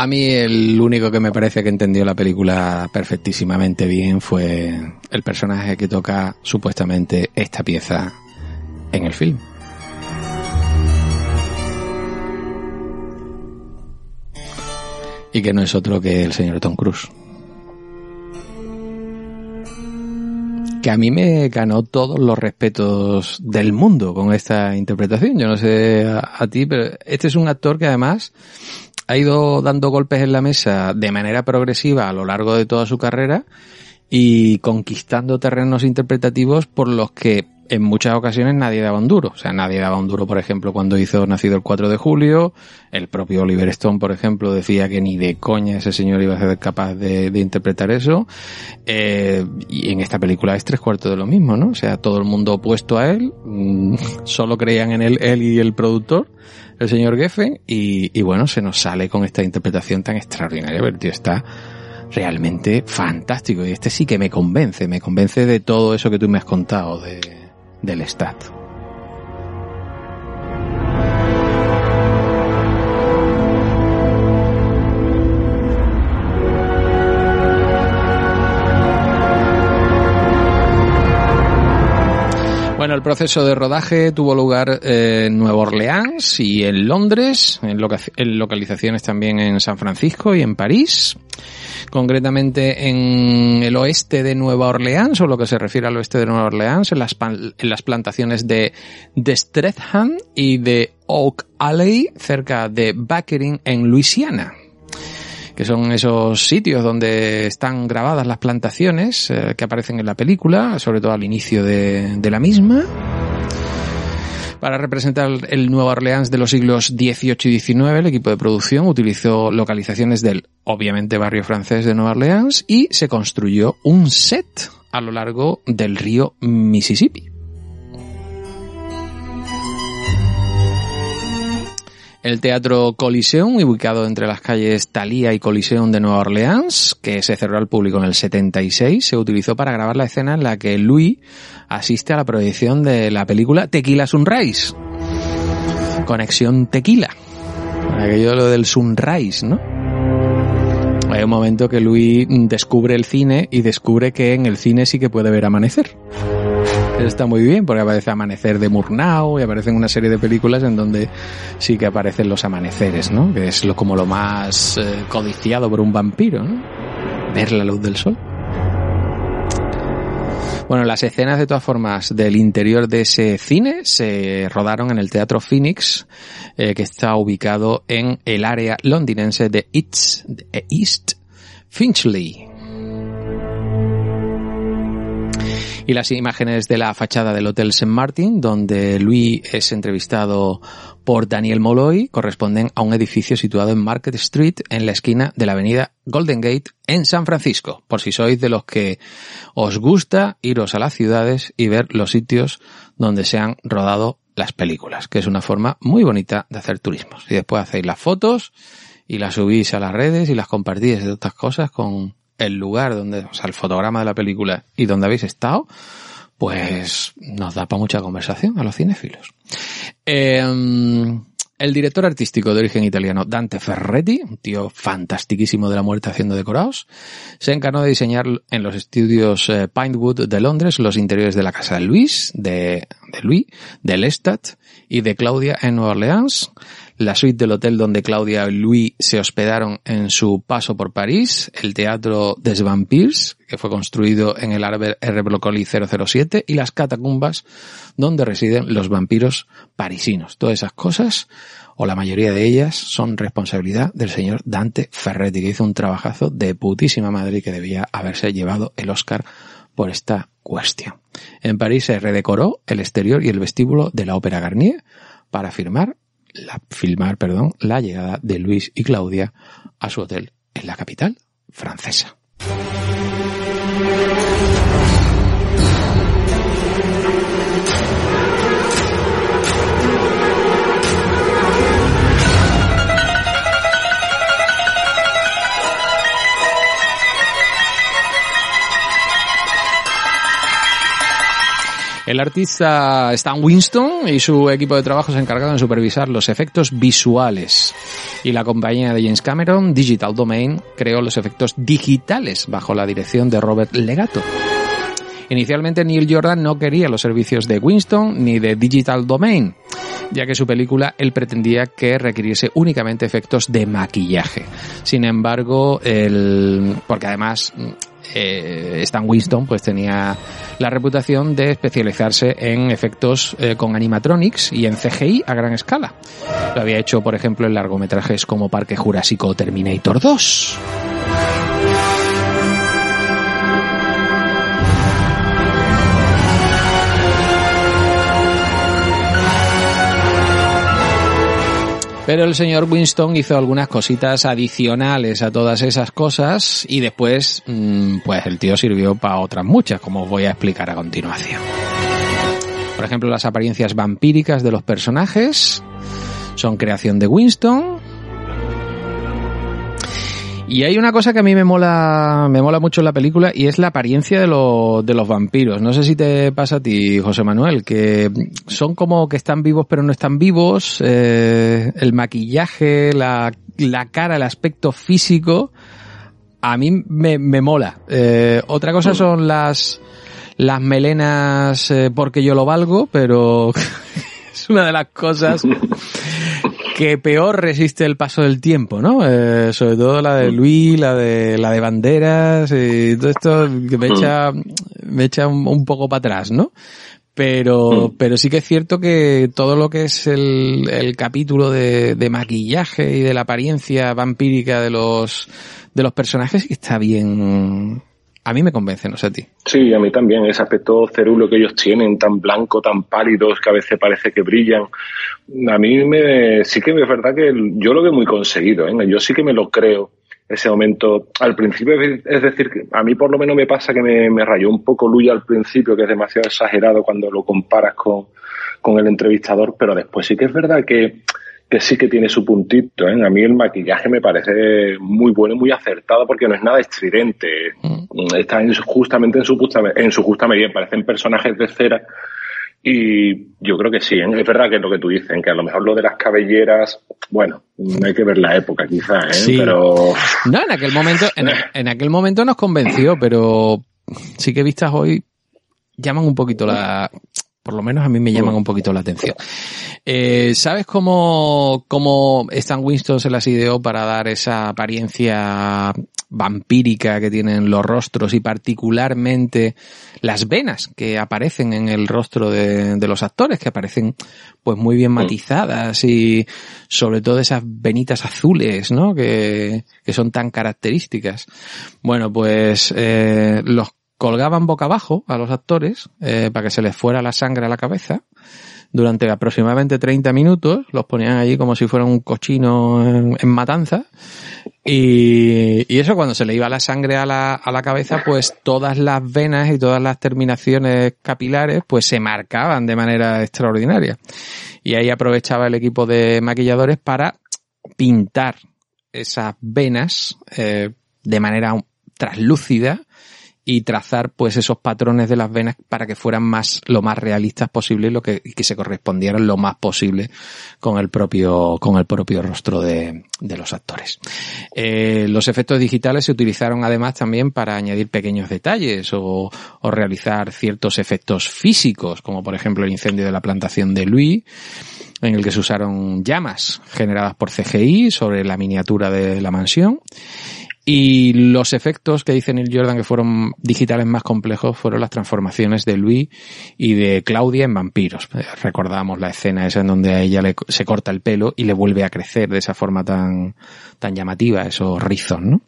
A mí el único que me parece que entendió la película perfectísimamente bien fue el personaje que toca supuestamente esta pieza en el film. Y que no es otro que el señor Tom Cruise. Que a mí me ganó todos los respetos del mundo con esta interpretación. Yo no sé a, a ti, pero este es un actor que además ha ido dando golpes en la mesa de manera progresiva a lo largo de toda su carrera y conquistando terrenos interpretativos por los que en muchas ocasiones nadie daba un duro. O sea, nadie daba un duro, por ejemplo, cuando hizo Nacido el 4 de julio. El propio Oliver Stone, por ejemplo, decía que ni de coña ese señor iba a ser capaz de, interpretar eso. Eh, y en esta película es tres cuartos de lo mismo, ¿no? O sea, todo el mundo opuesto a él. mm, solo creían en él, él y el productor, el señor Geffen. Y, y bueno, se nos sale con esta interpretación tan extraordinaria. Pero el tío está realmente fantástico. Y este sí que me convence, me convence de todo eso que tú me has contado de, del Stat. El proceso de rodaje tuvo lugar eh, en Nueva Orleans y en Londres, en, loca- en localizaciones también en San Francisco y en París, concretamente en el oeste de Nueva Orleans, o lo que se refiere al oeste de Nueva Orleans, en las, en las plantaciones de, de Streatham y de Oak Alley, cerca de Buckering, en Luisiana que son esos sitios donde están grabadas las plantaciones eh, que aparecen en la película, sobre todo al inicio de, la misma. Para representar el Nueva Orleans de los siglos XVIII y XIX, el equipo de producción utilizó localizaciones del, obviamente, barrio francés de Nueva Orleans y se construyó un set a lo largo del río Mississippi. El Teatro Coliseum, ubicado entre las calles Thalía y Coliseum de Nueva Orleans, que se cerró al público en el 76, se utilizó para grabar la escena en la que Louis asiste a la proyección de la película Tequila Sunrise. Conexión Tequila. Aquello lo del Sunrise, ¿no? Hay un momento que Louis descubre el cine y descubre que en el cine sí que puede ver amanecer. Está muy bien porque aparece Amanecer de Murnau y aparecen una serie de películas en donde sí que aparecen los amaneceres, ¿no? Que es lo, como lo más eh, codiciado por un vampiro, ¿no? Ver la luz del sol. Bueno, las escenas de todas formas del interior de ese cine se rodaron en el Teatro Phoenix, eh, que está ubicado en el área londinense de East Finchley. Y las imágenes de la fachada del Hotel St. Martin, donde Louis es entrevistado por Daniel Molloy, corresponden a un edificio situado en Market Street, en la esquina de la avenida Golden Gate, en San Francisco, por si sois de los que os gusta iros a las ciudades y ver los sitios donde se han rodado las películas, que es una forma muy bonita de hacer turismo. Y después hacéis las fotos y las subís a las redes y las compartís de otras cosas con el lugar donde, o sea, el fotograma de la película y donde habéis estado, pues nos da para mucha conversación a los cinéfilos. Eh, el director artístico de origen italiano Dante Ferretti, un tío fantastiquísimo de la muerte haciendo decorados, se encargó de diseñar en los estudios eh, Pinewood de Londres los interiores de la casa de Luis, de, de Louis, de Lestat y de Claudia en Nueva Orleans, la suite del hotel donde Claudia y Louis se hospedaron en su paso por París, el Teatro des Vampires, que fue construido en el Arbor R. Broccoli 007, y las catacumbas donde residen los vampiros parisinos. Todas esas cosas, o la mayoría de ellas, son responsabilidad del señor Dante Ferretti, que hizo un trabajazo de putísima madre y que debía haberse llevado el Oscar por esta cuestión. En París se redecoró el exterior y el vestíbulo de la Ópera Garnier para firmar la, filmar perdón, la llegada de Luis y Claudia a su hotel en la capital francesa. El artista Stan Winston y su equipo de trabajo se encargaron de supervisar los efectos visuales. Y la compañía de James Cameron, Digital Domain, creó los efectos digitales bajo la dirección de Robert Legato. Inicialmente Neil Jordan no quería los servicios de Winston ni de Digital Domain, ya que su película él pretendía que requiriese únicamente efectos de maquillaje. Sin embargo, el, porque además eh, Stan Winston pues tenía la reputación de especializarse en efectos eh, con animatronics y en CGI a gran escala. Lo había hecho, por ejemplo, en largometrajes como Parque Jurásico o Terminator 2. Pero el señor Winston hizo algunas cositas adicionales a todas esas cosas y después, mm, pues el tío sirvió para otras muchas, como os voy a explicar a continuación. Por ejemplo, las apariencias vampíricas de los personajes son creación de Winston. Y hay una cosa que a mí me mola, me mola mucho en la película y es la apariencia de, lo- de los vampiros. No sé si te pasa a ti, José Manuel, que son como que están vivos pero no están vivos. eh, el maquillaje, la, la cara, el aspecto físico, a mí me, mola. Eh, otra cosa son las, las melenas eh, porque yo lo valgo, pero es una de las cosas que peor resiste el paso del tiempo, ¿no? Eh, sobre todo la de Luis, la de la de banderas y todo esto que me echa me echa un, un poco para atrás, ¿no? Pero, pero sí que es cierto que todo lo que es el, el capítulo de, de maquillaje y de la apariencia vampírica de los, de los personajes está bien. A mí me convence, no sé a ti. Sí, a mí también, ese aspecto cerulo que ellos tienen, tan blanco, tan pálidos, que a veces parece que brillan. A mí me, sí que es verdad que yo lo veo muy conseguido, ¿eh? yo sí que me lo creo ese momento. Al principio, es decir, a mí por lo menos me pasa que me, me rayó un poco Luya al principio, que es demasiado exagerado cuando lo comparas con, con el entrevistador, pero después sí que es verdad que, que sí que tiene su puntito. ¿eh? A mí el maquillaje me parece muy bueno y muy acertado porque no es nada estridente. Está en su- justamente en su justa, en su justa medida. Parecen personajes de cera. Y yo creo que sí, ¿eh? es verdad que es lo que tú dices, que a lo mejor lo de las cabelleras, bueno, hay que ver la época quizás, ¿eh? Sí. pero No, en aquel momento, en, en aquel momento nos convenció, pero sí que vistas hoy llaman un poquito la, por lo menos a mí me llaman un poquito la atención. Eh, ¿Sabes cómo, cómo Stan Winston se las ideó para dar esa apariencia vampírica que tienen los rostros y particularmente las venas que aparecen en el rostro de, de los actores, que aparecen pues muy bien matizadas y sobre todo esas venitas azules, ¿no? Que, que son tan características. Bueno, pues eh, los colgaban boca abajo a los actores eh, para que se les fuera la sangre a la cabeza durante aproximadamente 30 minutos, los ponían allí como si fuera un cochino en, matanza. Y, y eso cuando se le iba la sangre a la, a la cabeza, pues todas las venas y todas las terminaciones capilares pues se marcaban de manera extraordinaria. Y ahí aprovechaba el equipo de maquilladores para pintar esas venas eh, de manera traslúcida y trazar pues esos patrones de las venas para que fueran más lo más realistas posible y lo que, y que se correspondieran lo más posible con el propio con el propio rostro de, de los actores. Eh, los efectos digitales se utilizaron además también para añadir pequeños detalles o, o realizar ciertos efectos físicos como por ejemplo el incendio de la plantación de Louis en el que se usaron llamas generadas por CGI sobre la miniatura de la mansión y los efectos que dice Neil Jordan que fueron digitales más complejos fueron las transformaciones de Louis y de Claudia en vampiros. Eh, Recordamos la escena esa en donde a ella le, se corta el pelo y le vuelve a crecer de esa forma tan, tan llamativa, esos rizos, ¿no?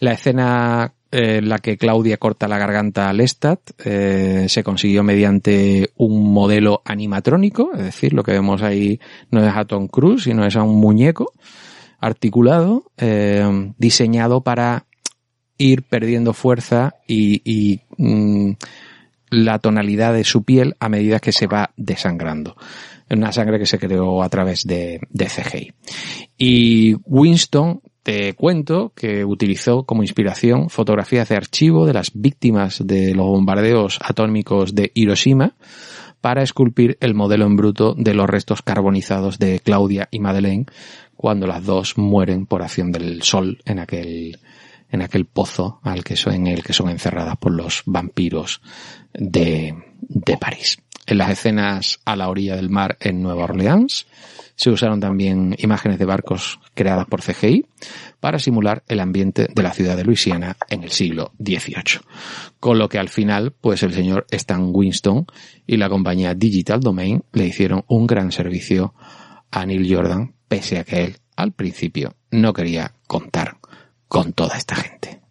La escena eh, en la que Claudia corta la garganta a Lestat eh, se consiguió mediante un modelo animatrónico, es decir, lo que vemos ahí no es a Tom Cruise, sino es a un muñeco articulado, eh, diseñado para ir perdiendo fuerza y, y, mm, la tonalidad de su piel a medida que se va desangrando. Una sangre que se creó a través de, de CGI. Y Winston, te cuento que utilizó como inspiración fotografías de archivo de las víctimas de los bombardeos atómicos de Hiroshima para esculpir el modelo en bruto de los restos carbonizados de Claudia y Madeleine cuando las dos mueren por acción del sol en aquel en aquel pozo al que son, en el que son encerradas por los vampiros de, de París. En las escenas a la orilla del mar en Nueva Orleans se usaron también imágenes de barcos creadas por CGI para simular el ambiente de la ciudad de Luisiana en el siglo XVIII. Con lo que al final, pues el señor Stan Winston y la compañía Digital Domain le hicieron un gran servicio a Neil Jordan, pese a que él al principio no quería contar con toda esta gente.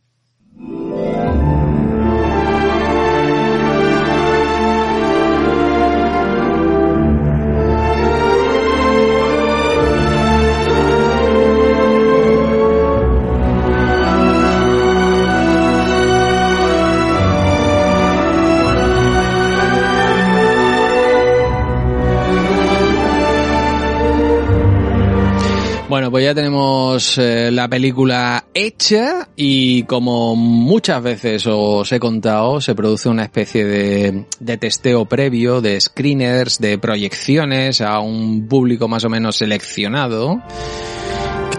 Bueno, pues ya tenemos eh, la película hecha y como muchas veces os he contado, se produce una especie de, de testeo previo, de screeners, de proyecciones a un público más o menos seleccionado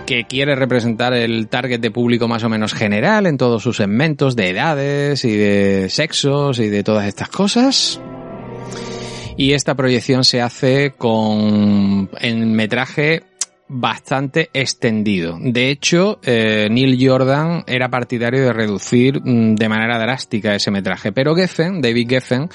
que quiere representar el target de público más o menos general en todos sus segmentos de edades y de sexos y de todas estas cosas. Y esta proyección se hace con en metraje bastante extendido. De hecho, eh, Neil Jordan era partidario de reducir mm, de manera drástica ese metraje, pero Geffen, David Geffen,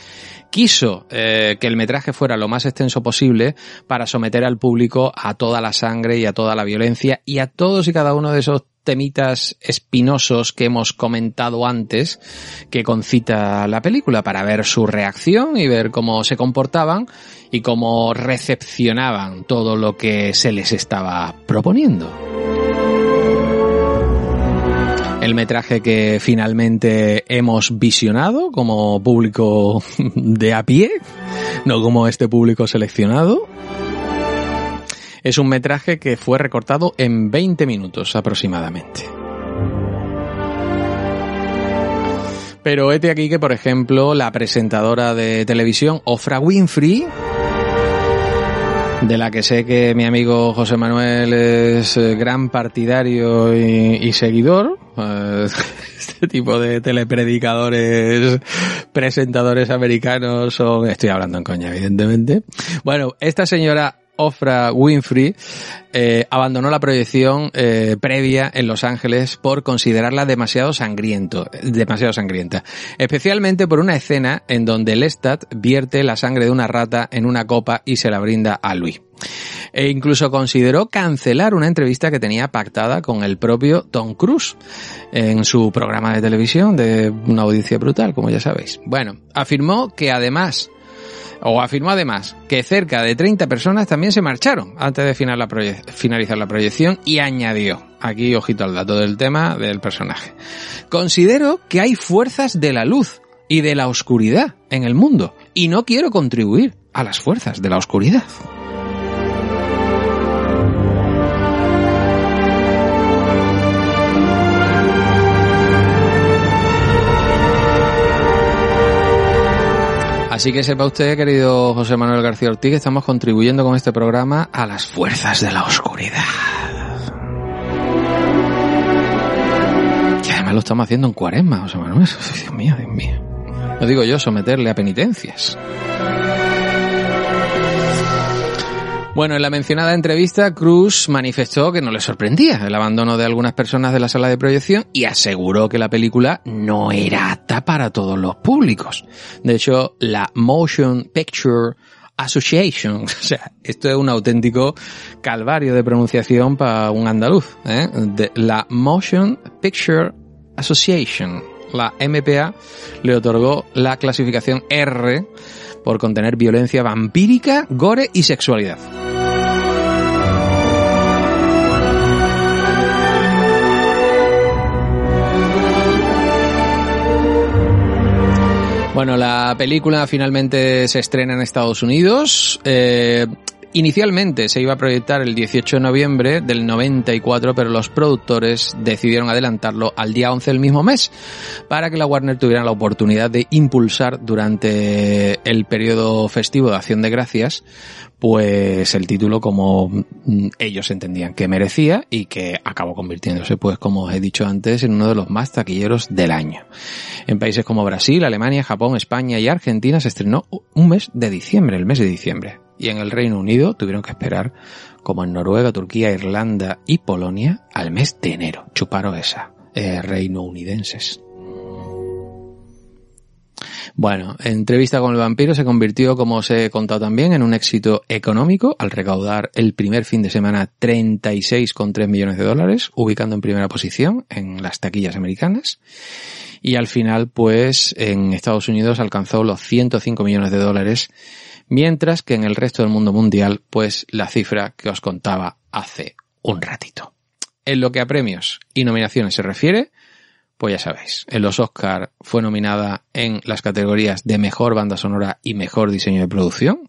quiso eh, que el metraje fuera lo más extenso posible para someter al público a toda la sangre y a toda la violencia y a todos y cada uno de esos temitas espinosos que hemos comentado antes que concita la película para ver su reacción y ver cómo se comportaban y cómo recepcionaban todo lo que se les estaba proponiendo. El metraje que finalmente hemos visionado como público de a pie, no como este público seleccionado, es un metraje que fue recortado en 20 minutos aproximadamente. Pero este aquí que, por ejemplo, la presentadora de televisión, Ofra Winfrey, de la que sé que mi amigo José Manuel es eh, gran partidario y, y seguidor, eh, este tipo de telepredicadores, presentadores americanos son, estoy hablando en coña, evidentemente. Bueno, esta señora Ofra Winfrey eh, abandonó la proyección eh, previa en Los Ángeles por considerarla demasiado sangriento, demasiado sangrienta, especialmente por una escena en donde Lestat vierte la sangre de una rata en una copa y se la brinda a Louis. E incluso consideró cancelar una entrevista que tenía pactada con el propio Tom Cruise en su programa de televisión de una audiencia brutal, como ya sabéis. Bueno, afirmó que además o afirmó además que cerca de 30 personas también se marcharon antes de finalizar la proyección y añadió, aquí ojito al dato del tema del personaje, considero que hay fuerzas de la luz y de la oscuridad en el mundo y no quiero contribuir a las fuerzas de la oscuridad. Así que sepa usted, querido José Manuel García Ortiz, que estamos contribuyendo con este programa a las fuerzas de la oscuridad. Que además lo estamos haciendo en cuaresma, José Manuel. Dios mío, Dios mío. No digo yo someterle a penitencias. Bueno, en la mencionada entrevista, Cruz manifestó que no le sorprendía el abandono de algunas personas de la sala de proyección y aseguró que la película no era apta para todos los públicos. De hecho, la Motion Picture Association, o sea, esto es un auténtico calvario de pronunciación para un andaluz, ¿eh? De la Motion Picture Association, la MPA, le otorgó la clasificación R por contener violencia vampírica, gore y sexualidad. Bueno, la película finalmente se estrena en Estados Unidos. Eh, inicialmente se iba a proyectar el 18 de noviembre del 94, pero los productores decidieron adelantarlo al día 11 del mismo mes para que la Warner tuviera la oportunidad de impulsar durante el periodo festivo de Acción de Gracias pues el título como mm, ellos entendían que merecía y que acabó convirtiéndose, pues como he dicho antes, en uno de los más taquilleros del año. En países como Brasil, Alemania, Japón, España y Argentina se estrenó un mes de diciembre, el mes de diciembre. Y en el Reino Unido tuvieron que esperar, como en Noruega, Turquía, Irlanda y Polonia, al mes de enero. Chuparon esa, eh, reino unidenses. Bueno, Entrevista con el vampiro se convirtió, como os he contado también, en un éxito económico al recaudar el primer fin de semana 36,3 millones de dólares, ubicando en primera posición en las taquillas americanas. Y al final, pues, en Estados Unidos alcanzó los 105 millones de dólares, mientras que en el resto del mundo mundial, pues, la cifra que os contaba hace un ratito. En lo que a premios y nominaciones se refiere, pues ya sabéis, en los Oscar fue nominada en las categorías de mejor banda sonora y mejor diseño de producción,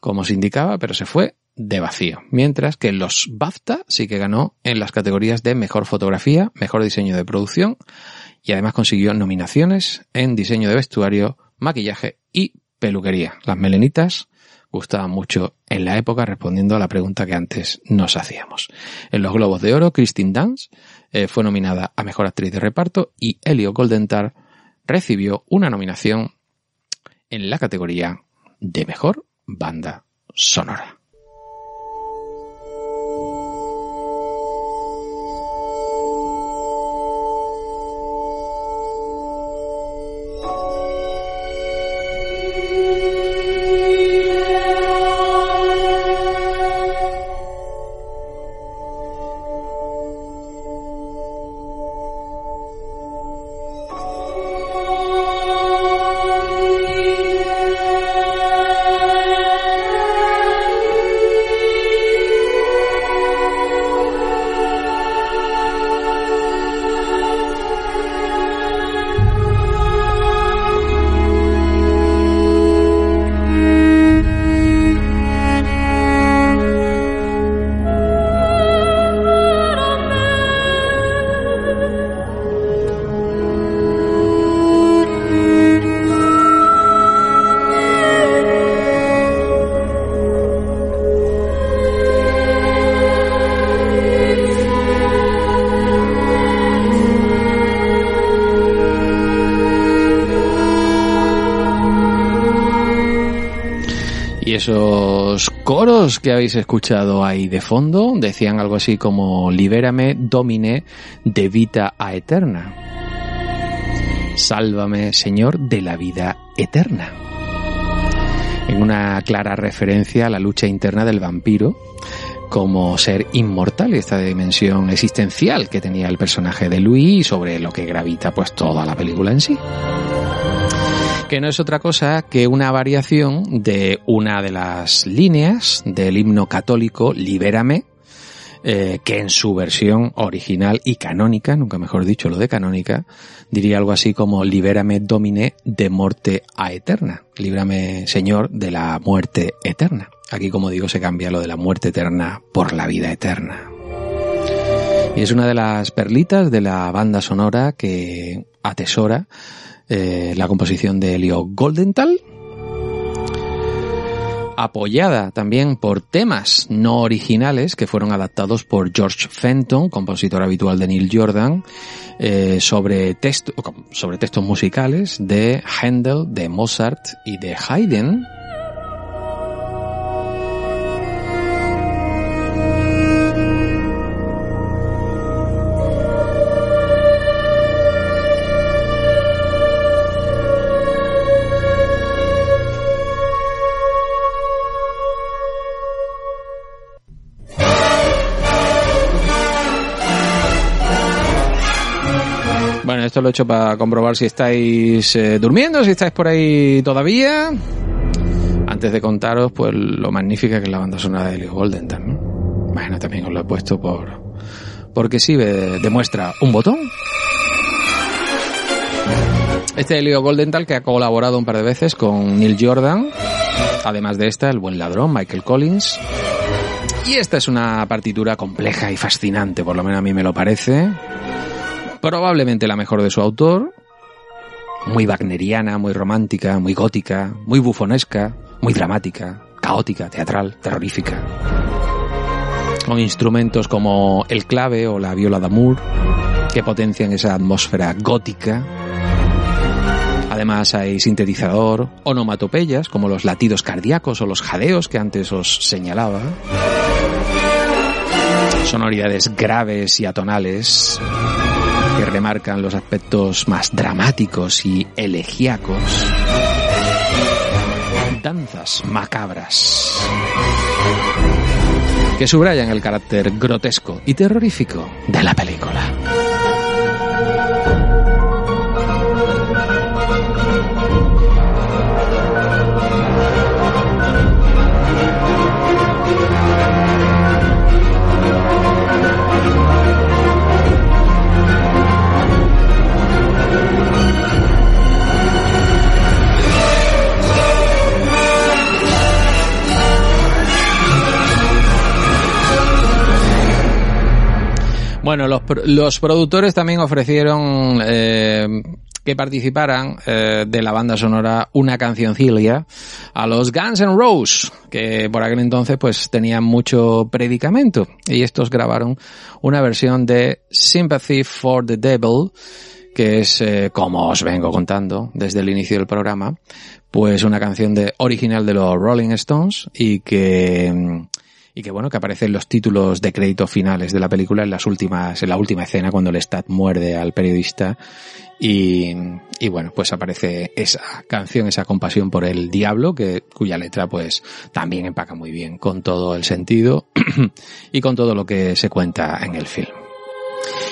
como se indicaba, pero se fue de vacío. Mientras que los BAFTA sí que ganó en las categorías de mejor fotografía, mejor diseño de producción y además consiguió nominaciones en diseño de vestuario, maquillaje y peluquería. Las melenitas gustaban mucho en la época respondiendo a la pregunta que antes nos hacíamos. En los Globos de Oro, Christine Dance eh, fue nominada a Mejor Actriz de Reparto y Elio Goldenthal recibió una nominación en la categoría de Mejor Banda Sonora. Coros que habéis escuchado ahí de fondo decían algo así como Libérame, Domine, de vita a eterna. Sálvame, Señor, de la vida eterna. En una clara referencia a la lucha interna del vampiro como ser inmortal y esta dimensión existencial que tenía el personaje de Louis y sobre lo que gravita pues toda la película en sí que no es otra cosa que una variación de una de las líneas del himno católico Libérame, eh, que en su versión original y canónica, nunca mejor dicho lo de canónica, diría algo así como Libérame Domine de muerte a eterna. Líbrame Señor de la muerte eterna. Aquí como digo se cambia lo de la muerte eterna por la vida eterna. Y es una de las perlitas de la banda sonora que atesora eh, la composición de Elio Goldenthal, apoyada también por temas no originales que fueron adaptados por George Fenton, compositor habitual de Neil Jordan, eh, sobre, sobre textos musicales de Handel, de Mozart y de Haydn. Esto lo he hecho para comprobar si estáis eh, durmiendo, si estáis por ahí todavía. Antes de contaros, pues, lo magnífica que es la banda sonora de Elio Goldenthal, ¿no? Bueno, también os lo he puesto por... Porque sí, demuestra un botón. Este Elio Goldenthal que ha colaborado un par de veces con Neil Jordan. Además de esta, el buen ladrón, Michael Collins. Y esta es una partitura compleja y fascinante, por lo menos a mí me lo parece probablemente la mejor de su autor, muy wagneriana, muy romántica, muy gótica, muy bufonesca, muy dramática, caótica, teatral, terrorífica. Con instrumentos como el clave o la viola d'amour, que potencian esa atmósfera gótica. Además hay sintetizador, onomatopeyas como los latidos cardíacos o los jadeos que antes os señalaba. Sonoridades graves y atonales que remarcan los aspectos más dramáticos y elegíacos. Danzas macabras que subrayan el carácter grotesco y terrorífico de la película. Bueno, los, los productores también ofrecieron eh, que participaran eh, de la banda sonora una cancioncilia a los Guns N' Roses, que por aquel entonces pues tenían mucho predicamento. Y estos grabaron una versión de Sympathy for the Devil, que es, eh, como os vengo contando desde el inicio del programa, pues una canción de original de los Rolling Stones y que mm, y que bueno, que aparecen los títulos de crédito finales de la película en las últimas, en la última escena cuando Lestat muerde al periodista y, y bueno, pues aparece esa canción, esa compasión por el diablo, que, cuya letra pues también empaca muy bien con todo el sentido y con todo lo que se cuenta en el film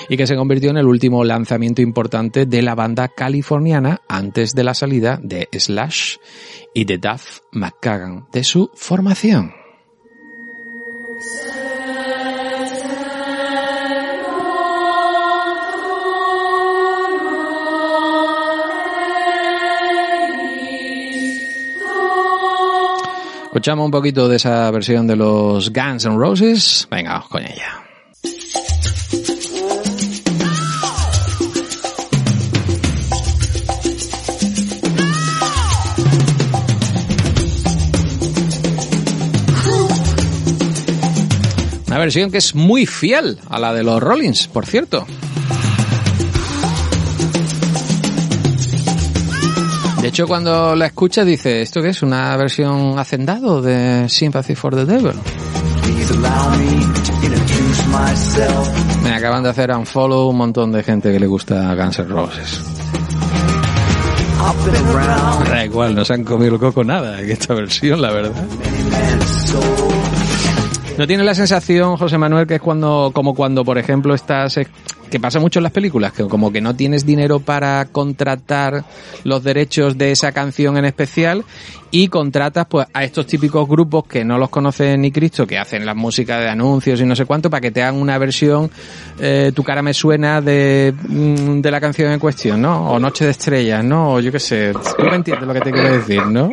y que se convirtió en el último lanzamiento importante de la banda californiana antes de la salida de Slash y de Duff McKagan de su formación. Escuchamos un poquito de esa versión de los Guns N' Roses. Venga, con ella. Versión que es muy fiel a la de los Rollins, por cierto. De hecho, cuando la escuchas dice, ¿esto qué es? ¿Una versión hacendado de Sympathy for the Devil? Me acaban de hacer un follow un montón de gente que le gusta Guns N' Roses. Da igual, no se han comido el coco nada en esta versión, la verdad. ¿No tiene la sensación, José Manuel, que es cuando, como cuando, por ejemplo, estás, eh, que pasa mucho en las películas, que como que no tienes dinero para contratar los derechos de esa canción en especial y contratas pues a estos típicos grupos que no los conoce ni Cristo, que hacen la música de anuncios y no sé cuánto, para que te hagan una versión, eh, tu cara me suena de, mm, de la canción en cuestión, ¿no? O Noche de Estrellas, ¿no? O yo qué sé, tú me entiendes lo que te quiero decir, ¿no?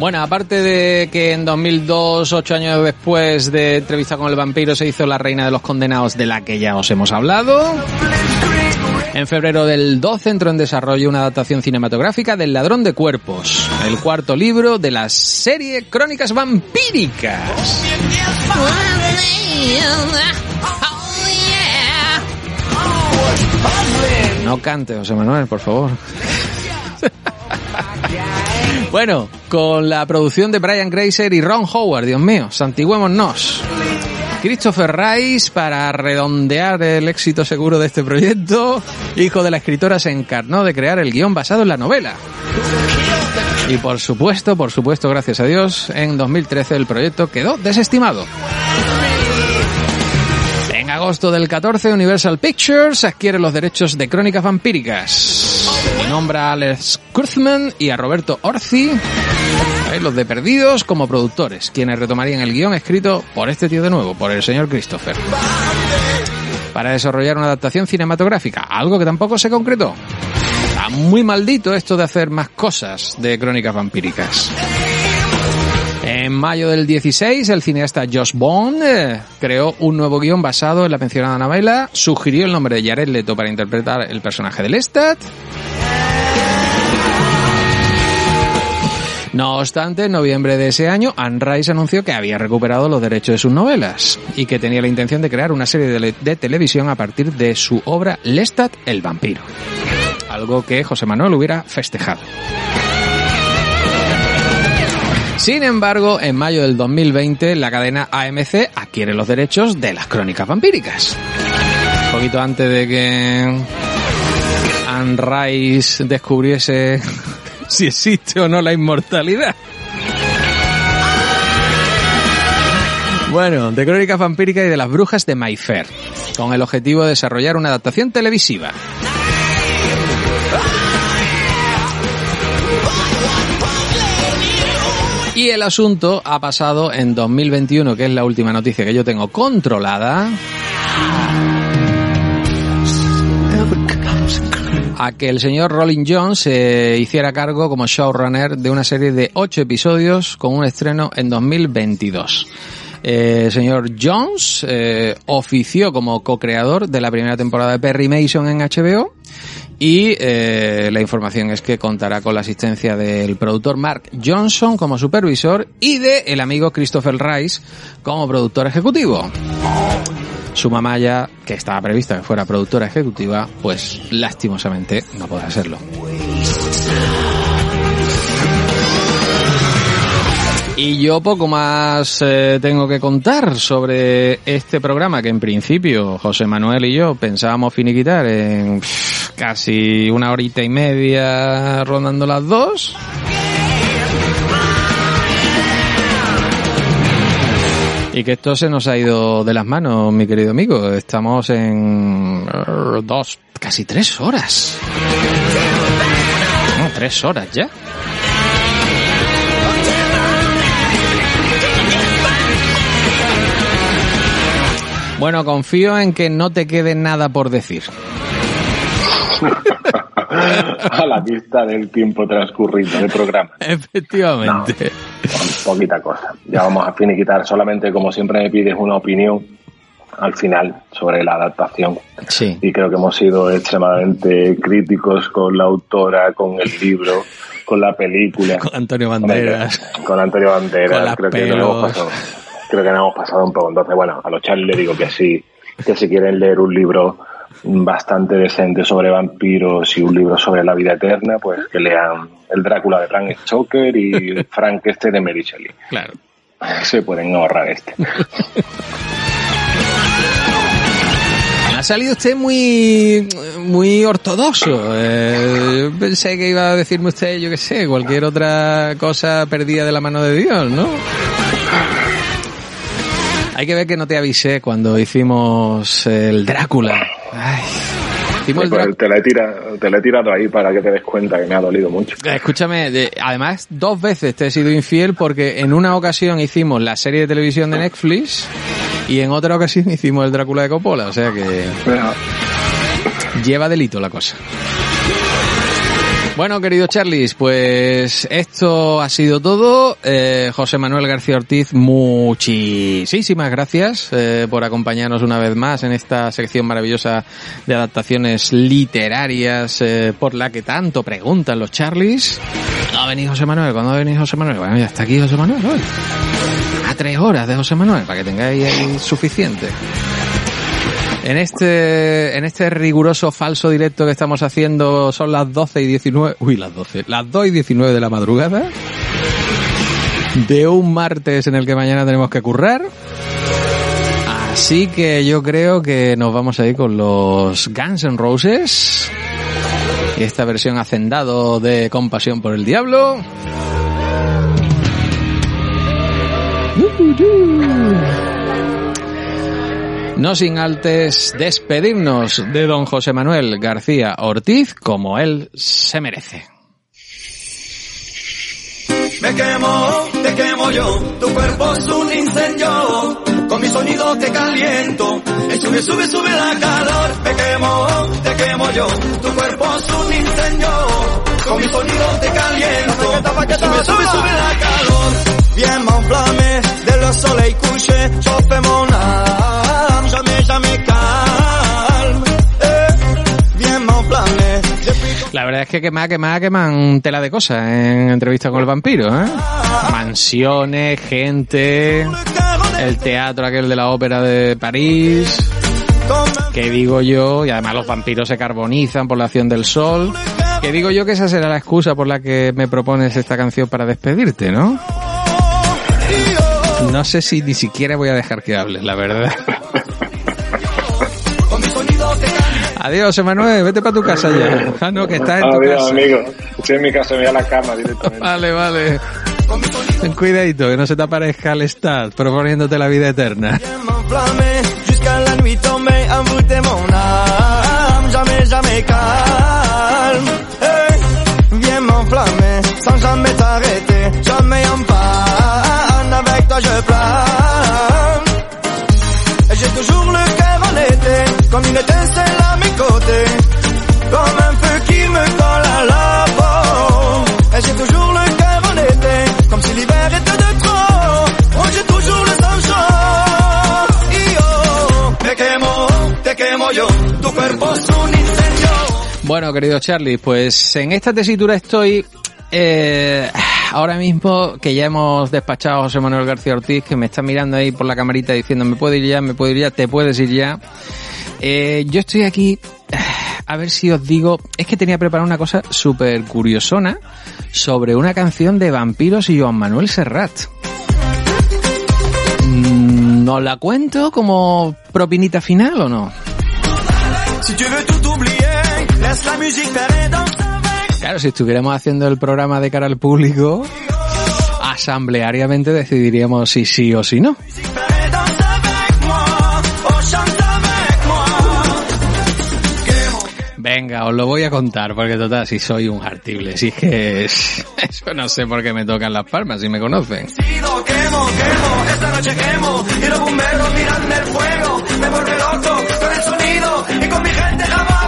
Bueno, aparte de que en 2002, ocho años después de entrevista con el vampiro, se hizo La Reina de los Condenados, de la que ya os hemos hablado. En febrero del 12 entró en desarrollo una adaptación cinematográfica del Ladrón de Cuerpos, el cuarto libro de la serie Crónicas Vampíricas. No cante, José Manuel, por favor. Bueno, con la producción de Brian Grazer y Ron Howard, Dios mío, santiguémonos. Christopher Rice, para redondear el éxito seguro de este proyecto, hijo de la escritora, se encarnó de crear el guion basado en la novela. Y por supuesto, por supuesto, gracias a Dios, en 2013 el proyecto quedó desestimado. En agosto del 14, Universal Pictures adquiere los derechos de Crónicas Vampíricas. Y nombra a Alex Kurtzman y a Roberto Orci, los de Perdidos, como productores, quienes retomarían el guion escrito por este tío de nuevo, por el señor Christopher. Para desarrollar una adaptación cinematográfica, algo que tampoco se concretó. Está muy maldito esto de hacer más cosas de Crónicas Vampíricas. En mayo del 16, el cineasta Josh Bond eh, creó un nuevo guion basado en la mencionada novela, sugirió el nombre de Jared Leto para interpretar el personaje de Lestat. No obstante, en noviembre de ese año, Anne Rice anunció que había recuperado los derechos de sus novelas y que tenía la intención de crear una serie de, de televisión a partir de su obra Lestat el vampiro. Algo que José Manuel hubiera festejado. Sin embargo, en mayo del 2020, la cadena AMC adquiere los derechos de las crónicas vampíricas. Un poquito antes de que Anne Rice descubriese si existe o no la inmortalidad. Bueno, de Crónicas Vampíricas y de las Brujas de Mayfair, con el objetivo de desarrollar una adaptación televisiva. Y el asunto ha pasado en 2021, que es la última noticia que yo tengo controlada. A que el señor Rolling Jones se hiciera cargo como showrunner de una serie de ocho episodios con un estreno en 2022. Eh, el señor Jones eh, ofició como co-creador de la primera temporada de Perry Mason en HBO y eh, la información es que contará con la asistencia del productor Mark Johnson como supervisor y de el amigo Christopher Rice como productor ejecutivo. Su mamá ya, que estaba prevista que fuera productora ejecutiva, pues lastimosamente no podrá serlo. Y yo poco más eh, tengo que contar sobre este programa que en principio José Manuel y yo pensábamos finiquitar en casi una horita y media rondando las dos. Y que esto se nos ha ido de las manos, mi querido amigo. Estamos en eh, dos, casi tres horas. Tres horas ya. Bueno, confío en que no te quede nada por decir. a la vista del tiempo transcurrido del programa. Efectivamente. poquita cosa. Ya vamos a finiquitar. Solamente, como siempre me pides una opinión al final sobre la adaptación. Sí. Y creo que hemos sido extremadamente críticos con la autora, con el libro, con la película. Con Antonio Banderas. Con Antonio Banderas. Con creo, que nos pelos. hemos pasado, creo que nos hemos pasado un poco. Entonces, bueno, a los Charlie le digo que sí, que si quieren leer un libro bastante decente sobre vampiros y un libro sobre la vida eterna, pues que lean El Drácula de Bram Stoker y Frank este de Mary Shelley. Claro. Se pueden ahorrar este. Ha salido usted muy muy ortodoxo. Eh, pensé que iba a decirme usted, yo qué sé, cualquier otra cosa perdida de la mano de Dios, ¿no? Hay que ver que no te avisé cuando hicimos el Drácula. Ay, Pues te, la he tirado, te la he tirado ahí para que te des cuenta que me ha dolido mucho. Escúchame, de- además dos veces te he sido infiel porque en una ocasión hicimos la serie de televisión de Netflix y en otra ocasión hicimos el Drácula de Coppola, o sea que lleva delito la cosa. Bueno, querido Charlis, pues esto ha sido todo. Eh, José Manuel García Ortiz, muchísimas gracias eh, por acompañarnos una vez más en esta sección maravillosa de adaptaciones literarias eh, por la que tanto preguntan los Charlis. ¿Cuándo va José Manuel? ¿Cuándo va a venir José Manuel? Bueno, ya está aquí José Manuel hoy. A tres horas de José Manuel, para que tengáis ahí suficiente. En este, en este riguroso falso directo que estamos haciendo son las 12 y 19, uy, las 12, las 2 y 19 de la madrugada de un martes en el que mañana tenemos que currar. Así que yo creo que nos vamos a ir con los Guns N' Roses. Esta versión hacendado de Compasión por el Diablo. No sin antes despedirnos de don José Manuel García Ortiz como él se merece. Me quemo, te quemo yo, tu cuerpo es un incendio, con mi sonido te caliento, y sube, sube, sube la calor. Me quemo, te quemo yo, tu cuerpo es un incendio, con mi sonido te caliento, y sube, sube, sube la calor. Viens m'enflammer, dès le soleil couché, verdad es que quema, quema, queman tela de cosas en entrevista con el vampiro, ¿eh? Mansiones, gente, el teatro aquel de la ópera de París, que digo yo, y además los vampiros se carbonizan por la acción del sol, que digo yo que esa será la excusa por la que me propones esta canción para despedirte, ¿no? No sé si ni siquiera voy a dejar que hables, la verdad. Adiós, Emanuel, vete para tu casa ya. Ah, no, que estás en tu Adiós, casa. amigo. Estoy en mi casa, me voy a la cama directamente. Vale, vale. Ten cuidadito, que no se te aparezca el Stad proponiéndote la vida eterna. Sans jamais t'arrêter, jamais en panne, avec toi je plane. Et j'ai toujours le cœur en été, comme une Bueno, querido Charlie, pues en esta tesitura estoy eh, ahora mismo que ya hemos despachado a José Manuel García Ortiz, que me está mirando ahí por la camarita diciendo, me puedo ir ya, me puedo ir ya, te puedes ir ya. Eh, yo estoy aquí, a ver si os digo, es que tenía preparada una cosa súper curiosona sobre una canción de vampiros y Joan Manuel Serrat. Mm, ¿Nos la cuento como propinita final o no? Si Claro, si estuviéramos haciendo el programa de cara al público, asambleariamente decidiríamos si sí o si no. Oh. Venga, os lo voy a contar, porque total, si soy un hartible, si es que es- eso no sé por qué me tocan las palmas, si me conocen. Y los bomberos el fuego, me vuelve loco con el sonido, y con mi gente jamás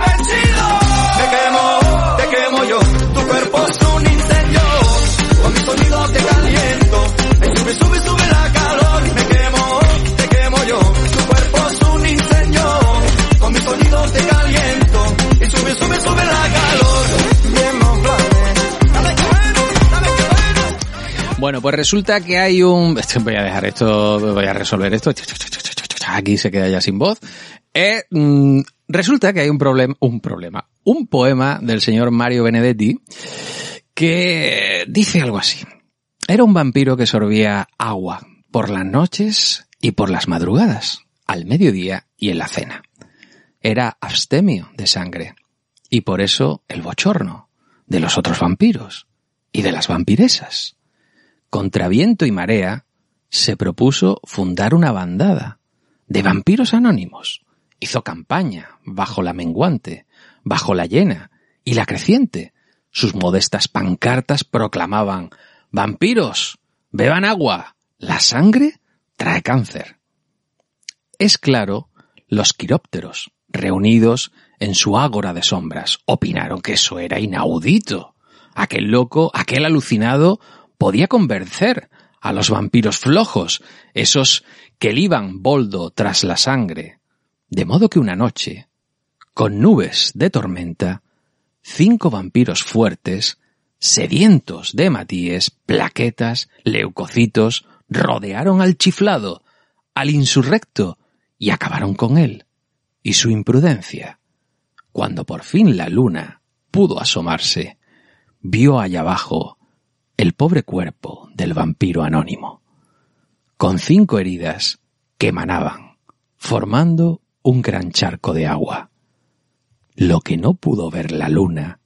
pues resulta que hay un... Voy a dejar esto, voy a resolver esto. Aquí se queda ya sin voz. Eh, mm, resulta que hay un problema, un problema, un poema del señor Mario Benedetti que dice algo así. Era un vampiro que sorbía agua por las noches y por las madrugadas, al mediodía y en la cena. Era abstemio de sangre y por eso el bochorno de los otros vampiros y de las vampiresas. Contra viento y marea se propuso fundar una bandada de vampiros anónimos. Hizo campaña bajo la menguante, bajo la llena y la creciente. Sus modestas pancartas proclamaban Vampiros, beban agua, la sangre trae cáncer. Es claro, los quirópteros, reunidos en su ágora de sombras, opinaron que eso era inaudito. Aquel loco, aquel alucinado, podía convencer a los vampiros flojos, esos que liban boldo tras la sangre. De modo que una noche, con nubes de tormenta, cinco vampiros fuertes, sedientos de matíes, plaquetas, leucocitos, rodearon al chiflado, al insurrecto, y acabaron con él y su imprudencia. Cuando por fin la luna pudo asomarse, vio allá abajo el pobre cuerpo del vampiro anónimo, con cinco heridas que emanaban, formando un gran charco de agua. Lo que no pudo ver la luna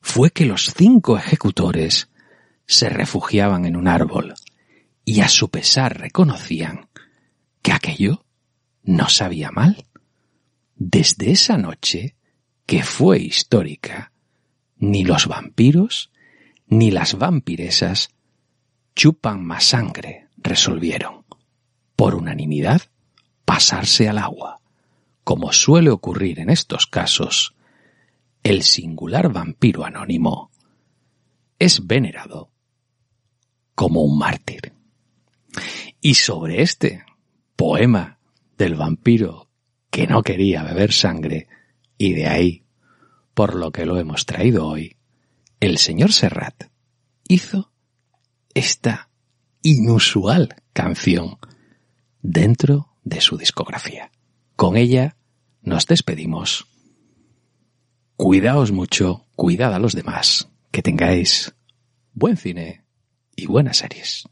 fue que los cinco ejecutores se refugiaban en un árbol y a su pesar reconocían que aquello no sabía mal. Desde esa noche, que fue histórica, ni los vampiros ni las vampiresas chupan más sangre, resolvieron, por unanimidad, pasarse al agua. Como suele ocurrir en estos casos, el singular vampiro anónimo es venerado como un mártir. Y sobre este poema del vampiro que no quería beber sangre, y de ahí, por lo que lo hemos traído hoy, el señor Serrat hizo esta inusual canción dentro de su discografía. Con ella nos despedimos. Cuidaos mucho, cuidad a los demás, que tengáis buen cine y buenas series.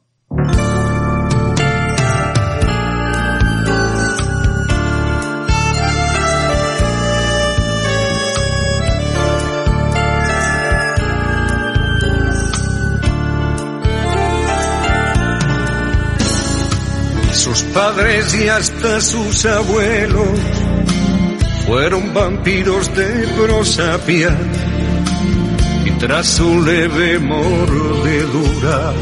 Sus padres y hasta sus abuelos fueron vampiros de prosapia y tras su leve mordedura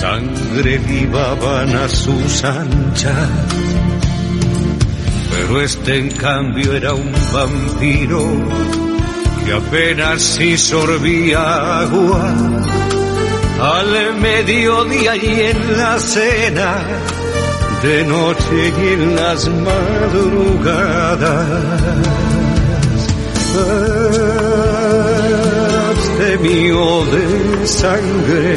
sangre libaban a sus anchas. Pero este en cambio era un vampiro que apenas si sorbía agua al mediodía y en la cena de noche y en las madrugadas. Abstemio de sangre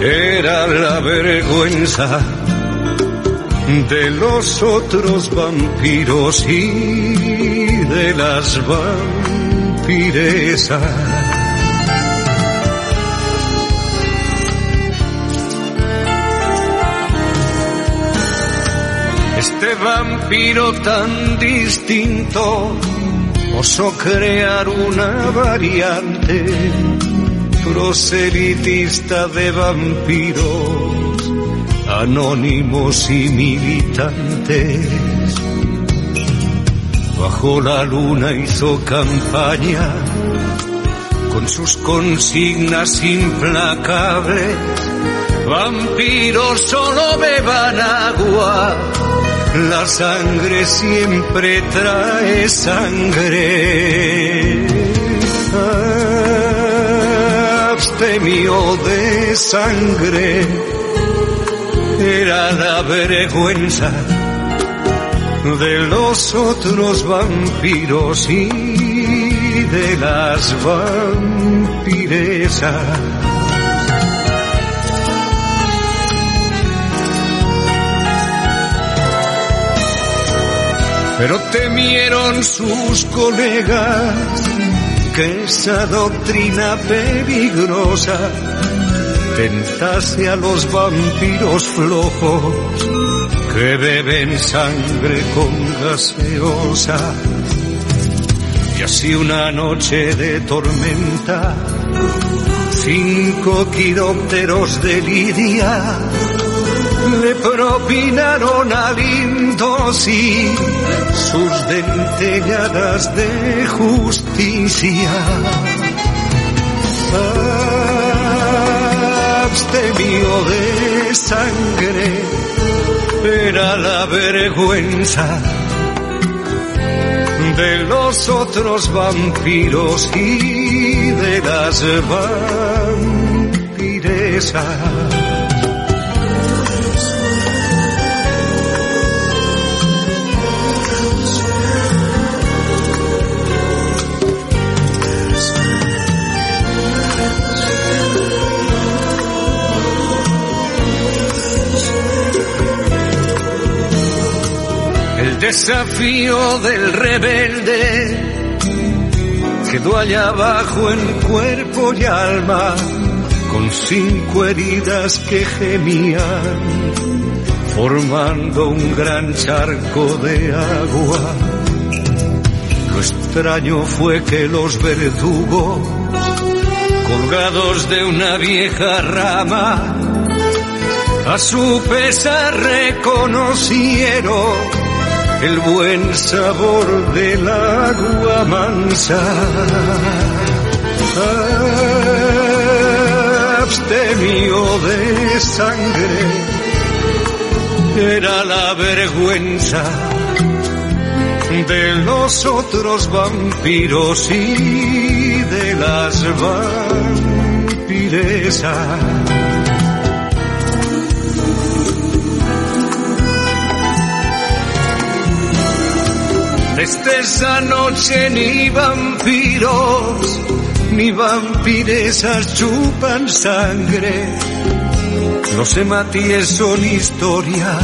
era la vergüenza de los otros vampiros y de las vampiresas. Este vampiro tan distinto osó crear una variante proselitista de vampiros anónimos y militantes. Bajo la luna hizo campaña con sus consignas implacables. Vampiros solo beban agua la sangre siempre trae sangre. Abstemio de sangre era la vergüenza de los otros vampiros y de las vampiresas. Pero temieron sus colegas que esa doctrina peligrosa tentase a los vampiros flojos que beben sangre con gaseosa. Y así una noche de tormenta, cinco quirópteros de Lidia le propinaron al Indosi sus dentelladas de justicia. Abstemio de sangre era la vergüenza de los otros vampiros y de las vampiresas. Desafío del rebelde quedó allá abajo en cuerpo y alma, con cinco heridas que gemían, formando un gran charco de agua. Lo extraño fue que los verdugos, colgados de una vieja rama, a su pesar reconocieron el buen sabor del agua mansa. Abstemio de sangre era la vergüenza de los otros vampiros y de las vampiresas. Desde esa noche ni vampiros ni vampiresas chupan sangre. Los hematíes son historia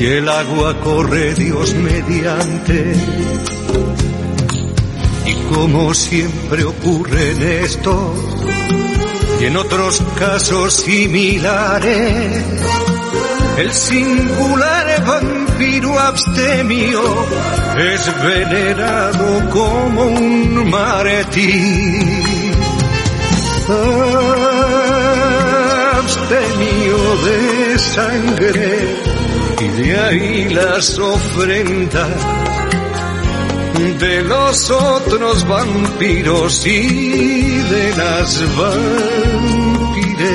y el agua corre Dios mediante. Y como siempre ocurre en esto y en otros casos similares, el singular vampiro abstemio es venerado como un mártir. Abstemio de sangre y de ahí las ofrendas de los otros vampiros y de las vampiresas.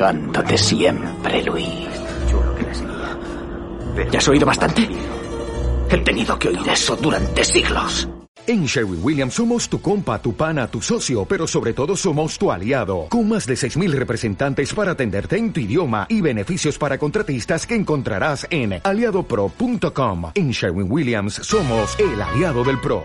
Quejándote siempre, Luis. ¿Ya has oído bastante? He tenido que oír eso durante siglos. En Sherwin Williams somos tu compa, tu pana, tu socio, pero sobre todo somos tu aliado, con más de 6.000 representantes para atenderte en tu idioma y beneficios para contratistas que encontrarás en aliadopro.com. En Sherwin Williams somos el aliado del PRO.